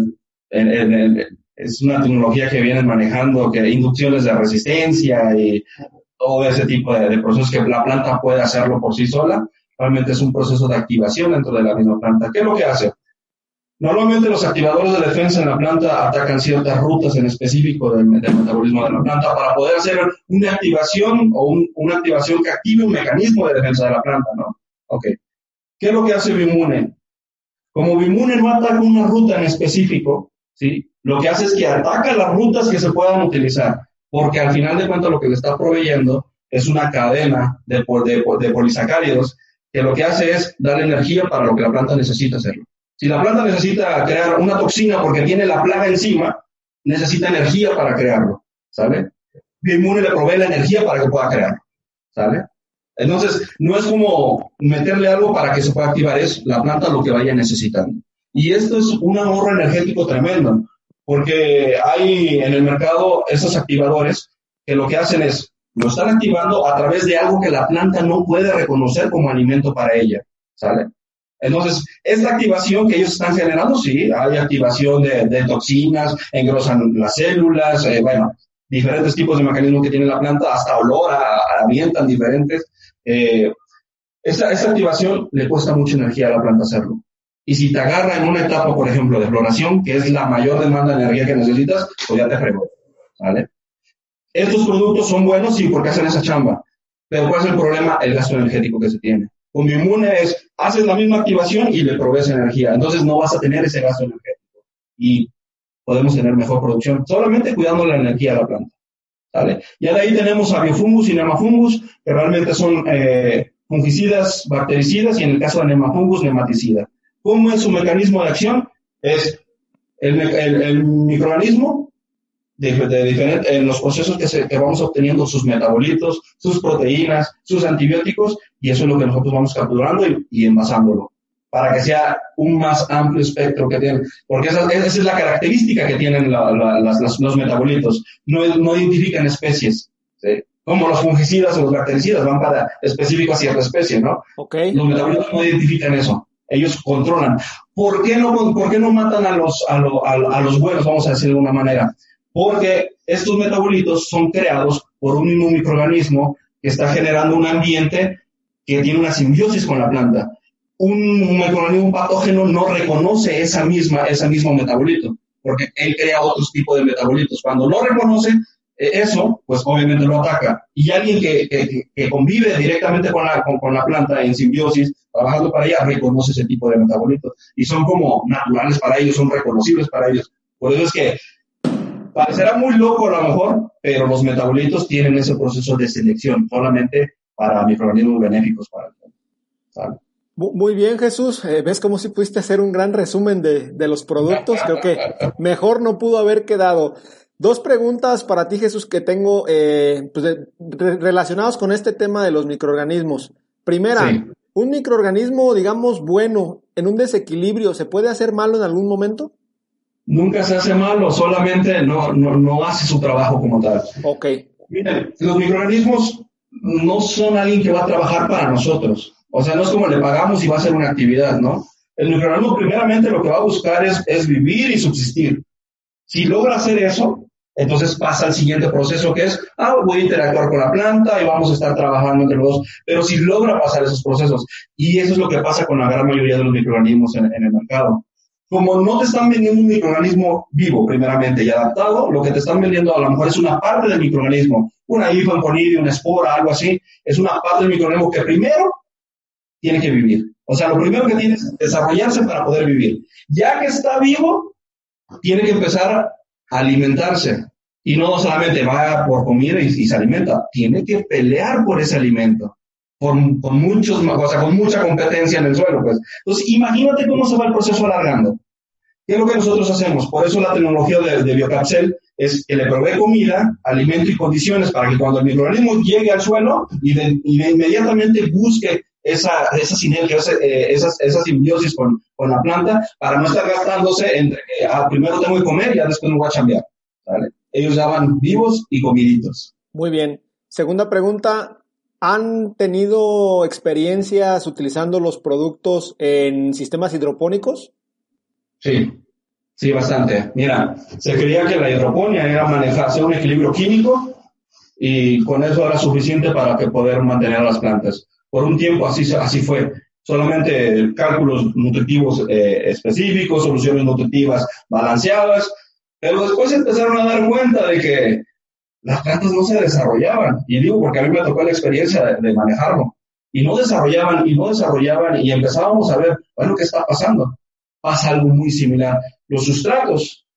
Es una tecnología que vienen manejando, que inducciones de resistencia y todo ese tipo de, procesos que la planta puede hacerlo por sí sola. Realmente es un proceso de activación dentro de la misma planta. ¿Qué es lo que hace? Normalmente los activadores de defensa en la planta atacan ciertas rutas en específico del, metabolismo de la planta para poder hacer una activación o un, una activación que active un mecanismo de defensa de la planta, ¿no? Ok. ¿Qué es lo que hace Bimune? Como Bimune no ataca una ruta en específico, ¿sí? Lo que hace es que ataca las rutas que se puedan utilizar, porque al final de cuentas lo que le está proveyendo es una cadena de, de, de polisacáridos que lo que hace es dar energía para lo que la planta necesita hacerlo. Si la planta necesita crear una toxina porque tiene la plaga encima, necesita energía para crearlo, ¿sale? Bioinmune le provee la energía para que pueda crearlo, ¿sale? Entonces, no es como meterle algo para que se pueda activar, es la planta lo que vaya necesitando. Y esto es un ahorro energético tremendo, porque hay en el mercado esos activadores que lo que hacen es, lo están activando a través de algo que la planta no puede reconocer como alimento para ella, ¿sale? Entonces, esta activación que ellos están generando, sí, hay activación de, toxinas, engrosan las células, eh, bueno, diferentes tipos de mecanismos que tiene la planta, hasta olor, avientan diferentes. Eh, esta, esta activación le cuesta mucha energía a la planta hacerlo. Y si te agarra en una etapa, por ejemplo, de floración, que es la mayor demanda de energía que necesitas, pues ya te fregó. ¿Vale? Estos productos son buenos, sí, porque hacen esa chamba. Pero ¿cuál es el problema? El gasto energético que se tiene. Con inmune es, haces la misma activación y le provees energía. Entonces no vas a tener ese gasto energético. y podemos tener mejor producción, solamente cuidando la energía de la planta. ¿vale? Ya de ahí tenemos a biofungus y nemafungus, que realmente son eh, fungicidas, bactericidas y en el caso de nemafungus, nematicida. ¿Cómo es su mecanismo de acción? Es el, el, microorganismo de, de en los procesos que, que, vamos obteniendo sus metabolitos, sus proteínas, sus antibióticos, y eso es lo que nosotros vamos capturando y, y envasándolo para que sea un más amplio espectro que tienen, porque esa, esa es la característica que tienen la, los metabolitos, no, no identifican especies, ¿sí? como los fungicidas o los bactericidas van para específicos a cierta especie, ¿no? Okay. Los metabolitos no identifican eso, ellos controlan. ¿Por qué no, qué no matan a los, a, lo, a, los buenos, vamos a decir de alguna manera? Porque estos metabolitos son creados por un mismo microorganismo que está generando un ambiente que tiene una simbiosis con la planta un microorganismo patógeno no reconoce esa misma, ese mismo metabolito, porque él crea otros tipos de metabolitos. Cuando no reconoce eso, pues obviamente lo ataca. Y alguien que, que, convive directamente con la, con, la planta en simbiosis, trabajando para ella, reconoce ese tipo de metabolitos. Y son como naturales para ellos, son reconocibles para ellos. Por eso es que parecerá muy loco a lo mejor, pero los metabolitos tienen ese proceso de selección solamente para microorganismos benéficos para el muy bien, Jesús. Eh, ¿Ves cómo si pudiste hacer un gran resumen de, de, los productos? Creo que mejor no pudo haber quedado. Dos preguntas para ti, Jesús, que tengo eh, pues relacionados con este tema de los microorganismos. Primera, ¿un microorganismo, digamos, bueno, en un desequilibrio, se puede hacer malo en algún momento? Nunca se hace malo, solamente no, no, no hace su trabajo como tal. Ok. Miren, los microorganismos no son alguien que va a trabajar para nosotros. O sea, no es como le pagamos y va a ser una actividad, ¿no? El microorganismo primeramente lo que va a buscar es, es vivir y subsistir. Si logra hacer eso, entonces pasa al siguiente proceso que es, ah, voy a interactuar con la planta y vamos a estar trabajando entre los dos. Pero si logra pasar esos procesos, y eso es lo que pasa con la gran mayoría de los microorganismos en, el mercado. Como no te están vendiendo un microorganismo vivo, primeramente, y adaptado, lo que te están vendiendo a lo mejor es una parte del microorganismo, una hifa, un conidio, una espora, algo así, es una parte del microorganismo que primero tiene que vivir. O sea, lo primero que tiene es desarrollarse para poder vivir. Ya que está vivo, tiene que empezar alimentarse. Y no solamente va por comida y, se alimenta, tiene que pelear por ese alimento. Con, muchos, o con mucha competencia en el suelo, pues. Entonces, imagínate cómo se va el proceso alargando. ¿Qué es lo que nosotros hacemos? Por eso la tecnología de, de Biocapsel es que le provee comida, alimento y condiciones para que cuando el microorganismo llegue al suelo y de inmediatamente busque esa, esa sinergia, eh, esa, simbiosis con, con, la planta para no estar gastándose entre que ah, primero tengo que comer y ya después me voy a cambiar. Ellos ya van vivos y comiditos. Muy bien. Segunda pregunta. ¿Han tenido experiencias utilizando los productos en sistemas hidropónicos? Sí, sí, bastante. Mira, se creía que la hidroponía era manejar, hacer un equilibrio químico y con eso era suficiente para que poder mantener las plantas por un tiempo así, así fue. Solamente cálculos nutritivos eh, específicos, soluciones nutritivas balanceadas, pero después empezaron a dar cuenta de que las plantas no se desarrollaban. Y digo porque a mí me tocó la experiencia de, manejarlo. Y no desarrollaban, y no desarrollaban, y empezábamos a ver, bueno, ¿qué está pasando? Pasa algo muy similar. Los sustratos,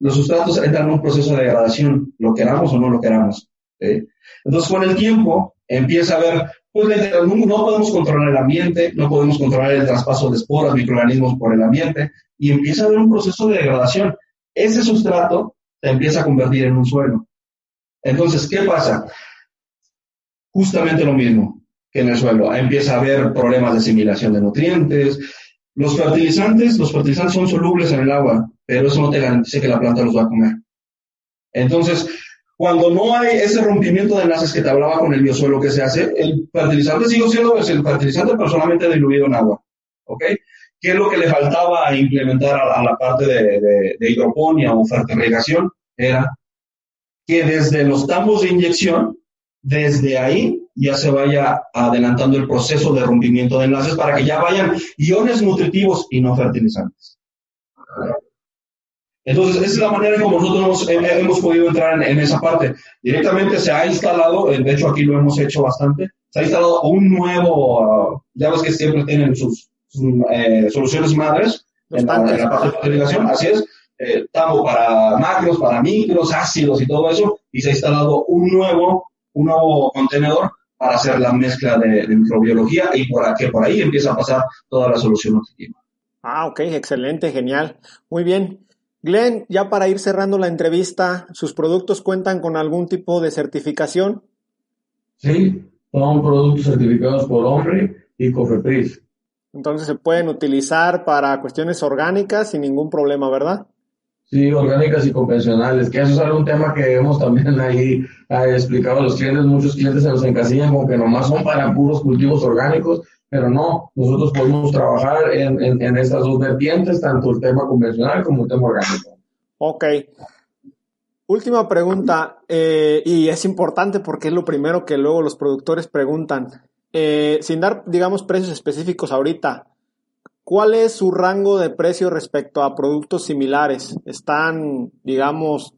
los sustratos entran en un proceso de degradación, lo queramos o no lo queramos. Entonces, con el tiempo, empieza a haber no podemos controlar el ambiente, no podemos controlar el traspaso de esporas, microorganismos por el ambiente, y empieza a haber un proceso de degradación. Ese sustrato se empieza a convertir en un suelo. Entonces, ¿qué pasa? Justamente lo mismo que en el suelo. Empieza a haber problemas de asimilación de nutrientes. Los fertilizantes, los fertilizantes son solubles en el agua, pero eso no te garantiza que la planta los va a comer. Entonces, cuando no hay ese rompimiento de enlaces que te hablaba con el biosuelo que se hace, el fertilizante sigue siendo el fertilizante, pero solamente diluido en agua. ¿Ok? ¿Qué es lo que le faltaba implementar a, la parte de, hidroponía o fertilización? Era que desde los tambos de inyección, desde ahí ya se vaya adelantando el proceso de rompimiento de enlaces para que ya vayan iones nutritivos y no fertilizantes. Entonces, esa es la manera en como nosotros hemos, podido entrar en, esa parte. Directamente se ha instalado, eh, de hecho aquí lo hemos hecho bastante, se ha instalado un nuevo, uh, ya ves que siempre tienen sus, eh, soluciones madres, en la, en la así es, eh, para macros, para micros, ácidos y todo eso, y se ha instalado un nuevo, un nuevo contenedor para hacer la mezcla de, microbiología y por que por ahí empieza a pasar toda la solución nutritiva. Ah, ok, excelente, genial. Muy bien. Glenn, ya para ir cerrando la entrevista, ¿sus productos cuentan con algún tipo de certificación? Sí, son productos certificados por Hombre y Cofepris. Entonces se pueden utilizar para cuestiones orgánicas sin ningún problema, ¿verdad? Sí, orgánicas y convencionales, que eso es algún tema que hemos también ahí explicado a los clientes. Muchos clientes se nos encasillan como que nomás son para puros cultivos orgánicos, pero no, nosotros podemos trabajar en, en, estas dos vertientes, tanto el tema convencional como el tema orgánico. Ok. Última pregunta, eh, y es importante porque es lo primero que luego los productores preguntan. Eh, sin dar, digamos, precios específicos ahorita, ¿Cuál es su rango de precio respecto a productos similares? ¿Están, digamos,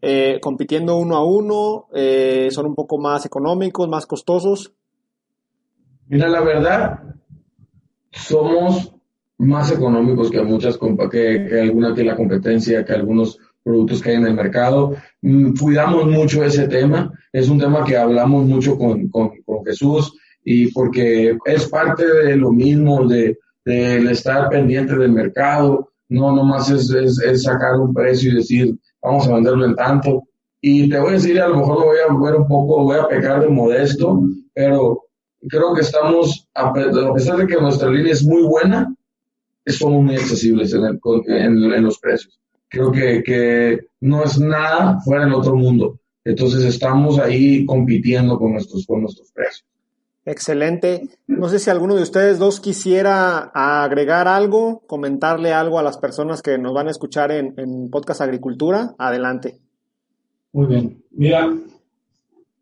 eh, compitiendo uno a uno? ¿Son un poco más económicos, más costosos? Mira, la verdad, somos más económicos que muchas que, que alguna que la competencia, que algunos productos que hay en el mercado. Mm, cuidamos mucho ese tema. Es un tema que hablamos mucho con, con, con Jesús y porque es parte de lo mismo de del estar pendiente del mercado, no nomás es, es, sacar un precio y decir, vamos a venderlo en tanto. Y te voy a decir, a lo mejor lo voy a ver un poco, voy a pecar de modesto, pero creo que estamos, a pesar de que nuestra línea es muy buena, somos muy accesibles en, en, los precios. Creo que, que no es nada fuera del otro mundo. Entonces estamos ahí compitiendo con nuestros, con nuestros precios. Excelente. No sé si alguno de ustedes dos quisiera agregar algo, comentarle algo a las personas que nos van a escuchar en, Podcast Agricultura. Adelante. Muy bien. Mira,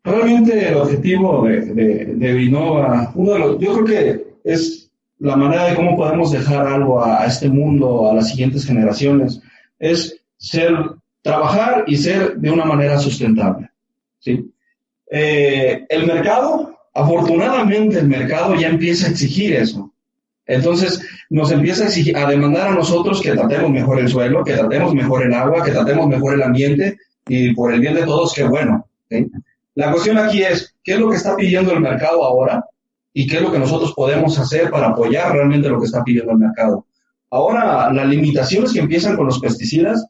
realmente el objetivo de, de, de Vinova, uno de los, yo creo que es la manera de cómo podemos dejar algo a, este mundo, a las siguientes generaciones, es ser, trabajar y ser de una manera sustentable. ¿sí? Eh, el mercado Afortunadamente el mercado ya empieza a exigir eso. Entonces nos empieza a, a demandar a nosotros que tratemos mejor el suelo, que tratemos mejor el agua, que tratemos mejor el ambiente y por el bien de todos, qué bueno. La cuestión aquí es, ¿qué es lo que está pidiendo el mercado ahora? ¿Y qué es lo que nosotros podemos hacer para apoyar realmente lo que está pidiendo el mercado? Ahora, las limitaciones que empiezan con los pesticidas,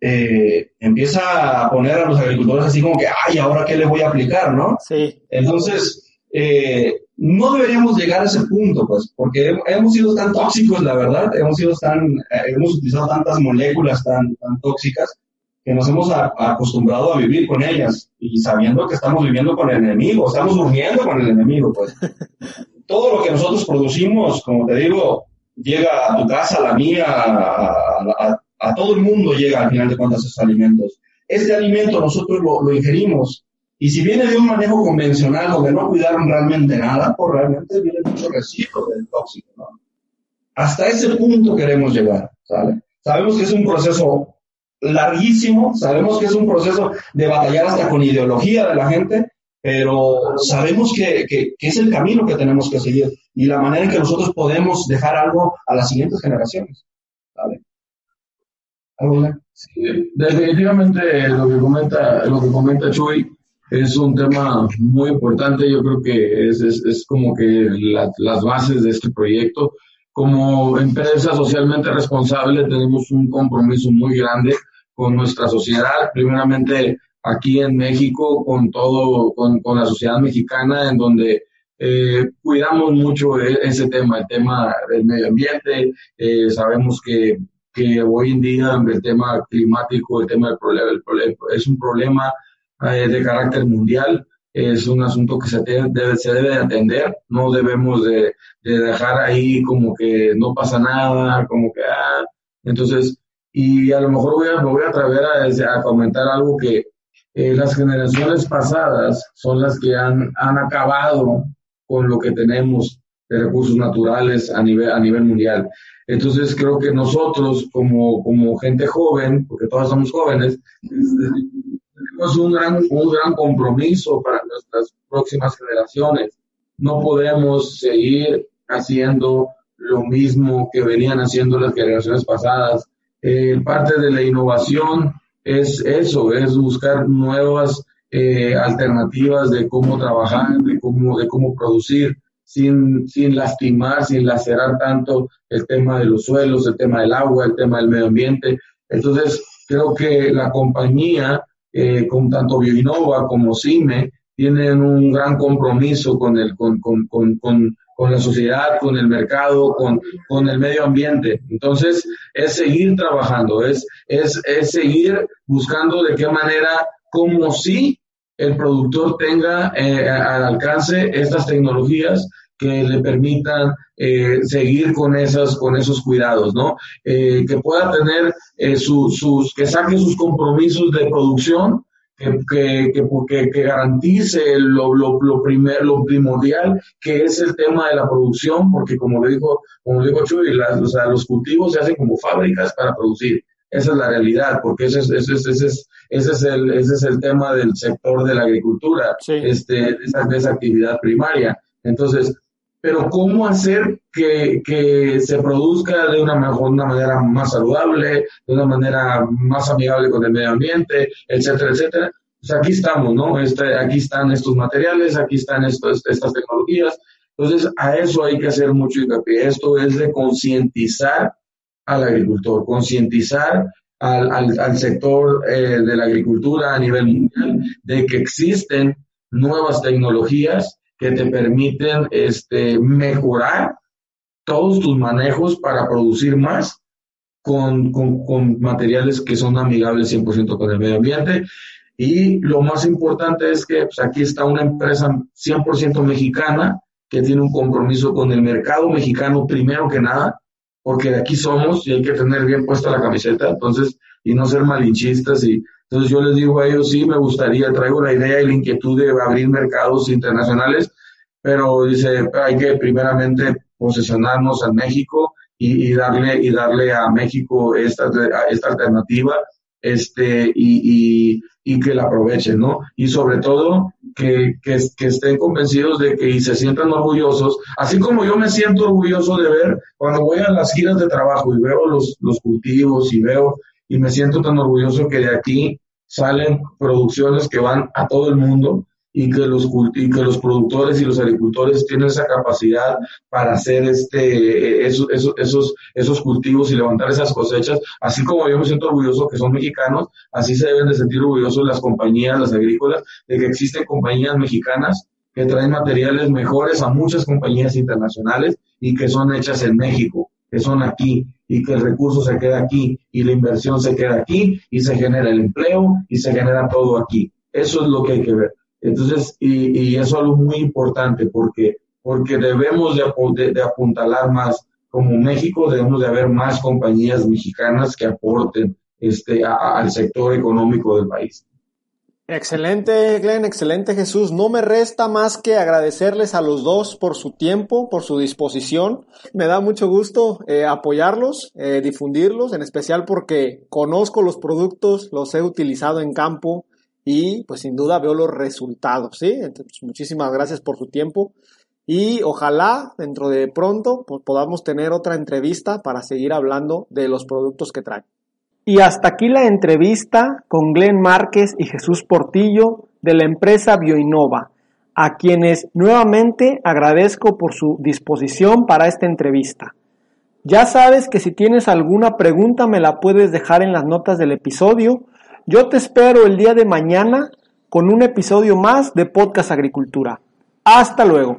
eh, empieza a poner a los agricultores así como que, ay, ¿ahora qué le voy a aplicar, no? Sí. Entonces, eh, no deberíamos llegar a ese punto, pues, porque hemos sido tan tóxicos, la verdad, hemos sido tan, eh, hemos utilizado tantas moléculas tan, tan tóxicas que nos hemos acostumbrado a vivir con ellas y sabiendo que estamos viviendo con el enemigo, estamos durmiendo con el enemigo, pues. Todo lo que nosotros producimos, como te digo, llega a tu casa, a la mía, a, a, todo el mundo llega al final de cuentas esos alimentos. Este alimento nosotros lo, lo ingerimos y si viene de un manejo convencional donde no cuidaron realmente nada, pues realmente viene mucho residuo del tóxico. ¿no? Hasta ese punto queremos llegar, ¿sale? Sabemos que es un proceso larguísimo, sabemos que es un proceso de batallar hasta con ideología de la gente, pero sabemos que, que, es el camino que tenemos que seguir y la manera en que nosotros podemos dejar algo a las siguientes generaciones. ¿Vale? ¿Algo, sí, definitivamente lo que comenta, lo que comenta Chuy es un tema muy importante, yo creo que es, es, es como que las bases de este proyecto. Como empresa socialmente responsable tenemos un compromiso muy grande con nuestra sociedad, primeramente aquí en México, con todo, con, la sociedad mexicana, en donde eh, cuidamos mucho e, ese tema, el tema del medio ambiente. Eh, sabemos que, que hoy en día el tema climático, el tema del problema, el problema es un problema eh, de carácter mundial. Es un asunto que se debe, se debe de atender. No debemos de, dejar ahí como que no pasa nada, como que, ah, entonces, y a lo mejor voy a, me voy a atrever a, comentar algo que eh, las generaciones pasadas son las que han, han acabado con lo que tenemos de recursos naturales a nivel, a nivel mundial. Entonces creo que nosotros como, como gente joven, porque todos somos jóvenes, tenemos un gran, un gran compromiso para nuestras próximas generaciones. No podemos seguir haciendo lo mismo que venían haciendo las generaciones pasadas. Eh, parte de la innovación es eso, es buscar nuevas eh, alternativas de cómo trabajar, de cómo, de cómo producir, sin, sin lastimar, sin lacerar tanto el tema de los suelos, el tema del agua, el tema del medio ambiente. Entonces, creo que la compañía, eh, con tanto Bioinova como CIME, tienen un gran compromiso con, el, con, con, con, con la sociedad, con el mercado, con, con el medio ambiente. Entonces, es seguir trabajando, es, es, es seguir buscando de qué manera, como si el productor tenga eh, al alcance estas tecnologías que le permitan eh, seguir con esas con esos cuidados, ¿no? Eh, que pueda tener sus que saque sus compromisos de producción que, que, que, garantice lo, lo, lo, primer, lo primordial, que es el tema de la producción, porque como le dijo, como dijo Chuy, o sea, los cultivos se hacen como fábricas para producir. Esa es la realidad, porque ese es, ese es, ese es, ese es, el, ese es el tema del sector de la agricultura, este, esa, de esa actividad primaria. Entonces, pero cómo hacer que, que se produzca de una, mejor, manera más saludable, de una manera más amigable con el medio ambiente, etcétera, etcétera. Pues aquí estamos, ¿no? Este, aquí están estos materiales, aquí están estas tecnologías. Entonces, a eso hay que hacer mucho hincapié. Esto es de concientizar al agricultor, concientizar al, al, al, sector eh, de la agricultura a nivel mundial de que existen nuevas tecnologías que te permiten este, mejorar todos tus manejos para producir más con, con, con materiales que son amigables 100% con el medio ambiente. Y lo más importante es que pues, aquí está una empresa 100% mexicana que tiene un compromiso con el mercado mexicano primero que nada, porque de aquí somos y hay que tener bien puesta la camiseta, entonces, y no ser malinchistas y entonces yo les digo a ellos, sí, me gustaría, traigo la idea y la inquietud de abrir mercados internacionales, pero dice, hay que primeramente posicionarnos en México y, darle, y darle a México esta, esta alternativa este, y, y, y, que la aprovechen, ¿no? Y sobre todo que, que, que, estén convencidos de que y se sientan orgullosos, así como yo me siento orgulloso de ver cuando voy a las giras de trabajo y veo los, los cultivos y veo y me siento tan orgulloso que de aquí salen producciones que van a todo el mundo y que los y que los productores y los agricultores tienen esa capacidad para hacer este esos, esos, esos, cultivos y levantar esas cosechas, así como yo me siento orgulloso que son mexicanos, así se deben de sentir orgullosos las compañías, las agrícolas, de que existen compañías mexicanas que traen materiales mejores a muchas compañías internacionales y que son hechas en México, que son aquí y que el recurso se queda aquí y la inversión se queda aquí y se genera el empleo y se genera todo aquí. Eso es lo que hay que ver. Entonces, y, eso es algo muy importante porque, porque debemos de, de, apuntalar más. Como México debemos de haber más compañías mexicanas que aporten este, al sector económico del país. Excelente, Glenn, excelente Jesús. No me resta más que agradecerles a los dos por su tiempo, por su disposición. Me da mucho gusto eh, apoyarlos, eh, difundirlos, en especial porque conozco los productos, los he utilizado en campo y pues sin duda veo los resultados, ¿sí? Entonces, muchísimas gracias por su tiempo y ojalá dentro de pronto pues, podamos tener otra entrevista para seguir hablando de los productos que traen. Y hasta aquí la entrevista con Glenn Márquez y Jesús Portillo de la empresa Bioinova, a quienes nuevamente agradezco por su disposición para esta entrevista. Ya sabes que si tienes alguna pregunta me la puedes dejar en las notas del episodio yo te espero el día de mañana con un episodio más de Podcast Agricultura. Hasta luego.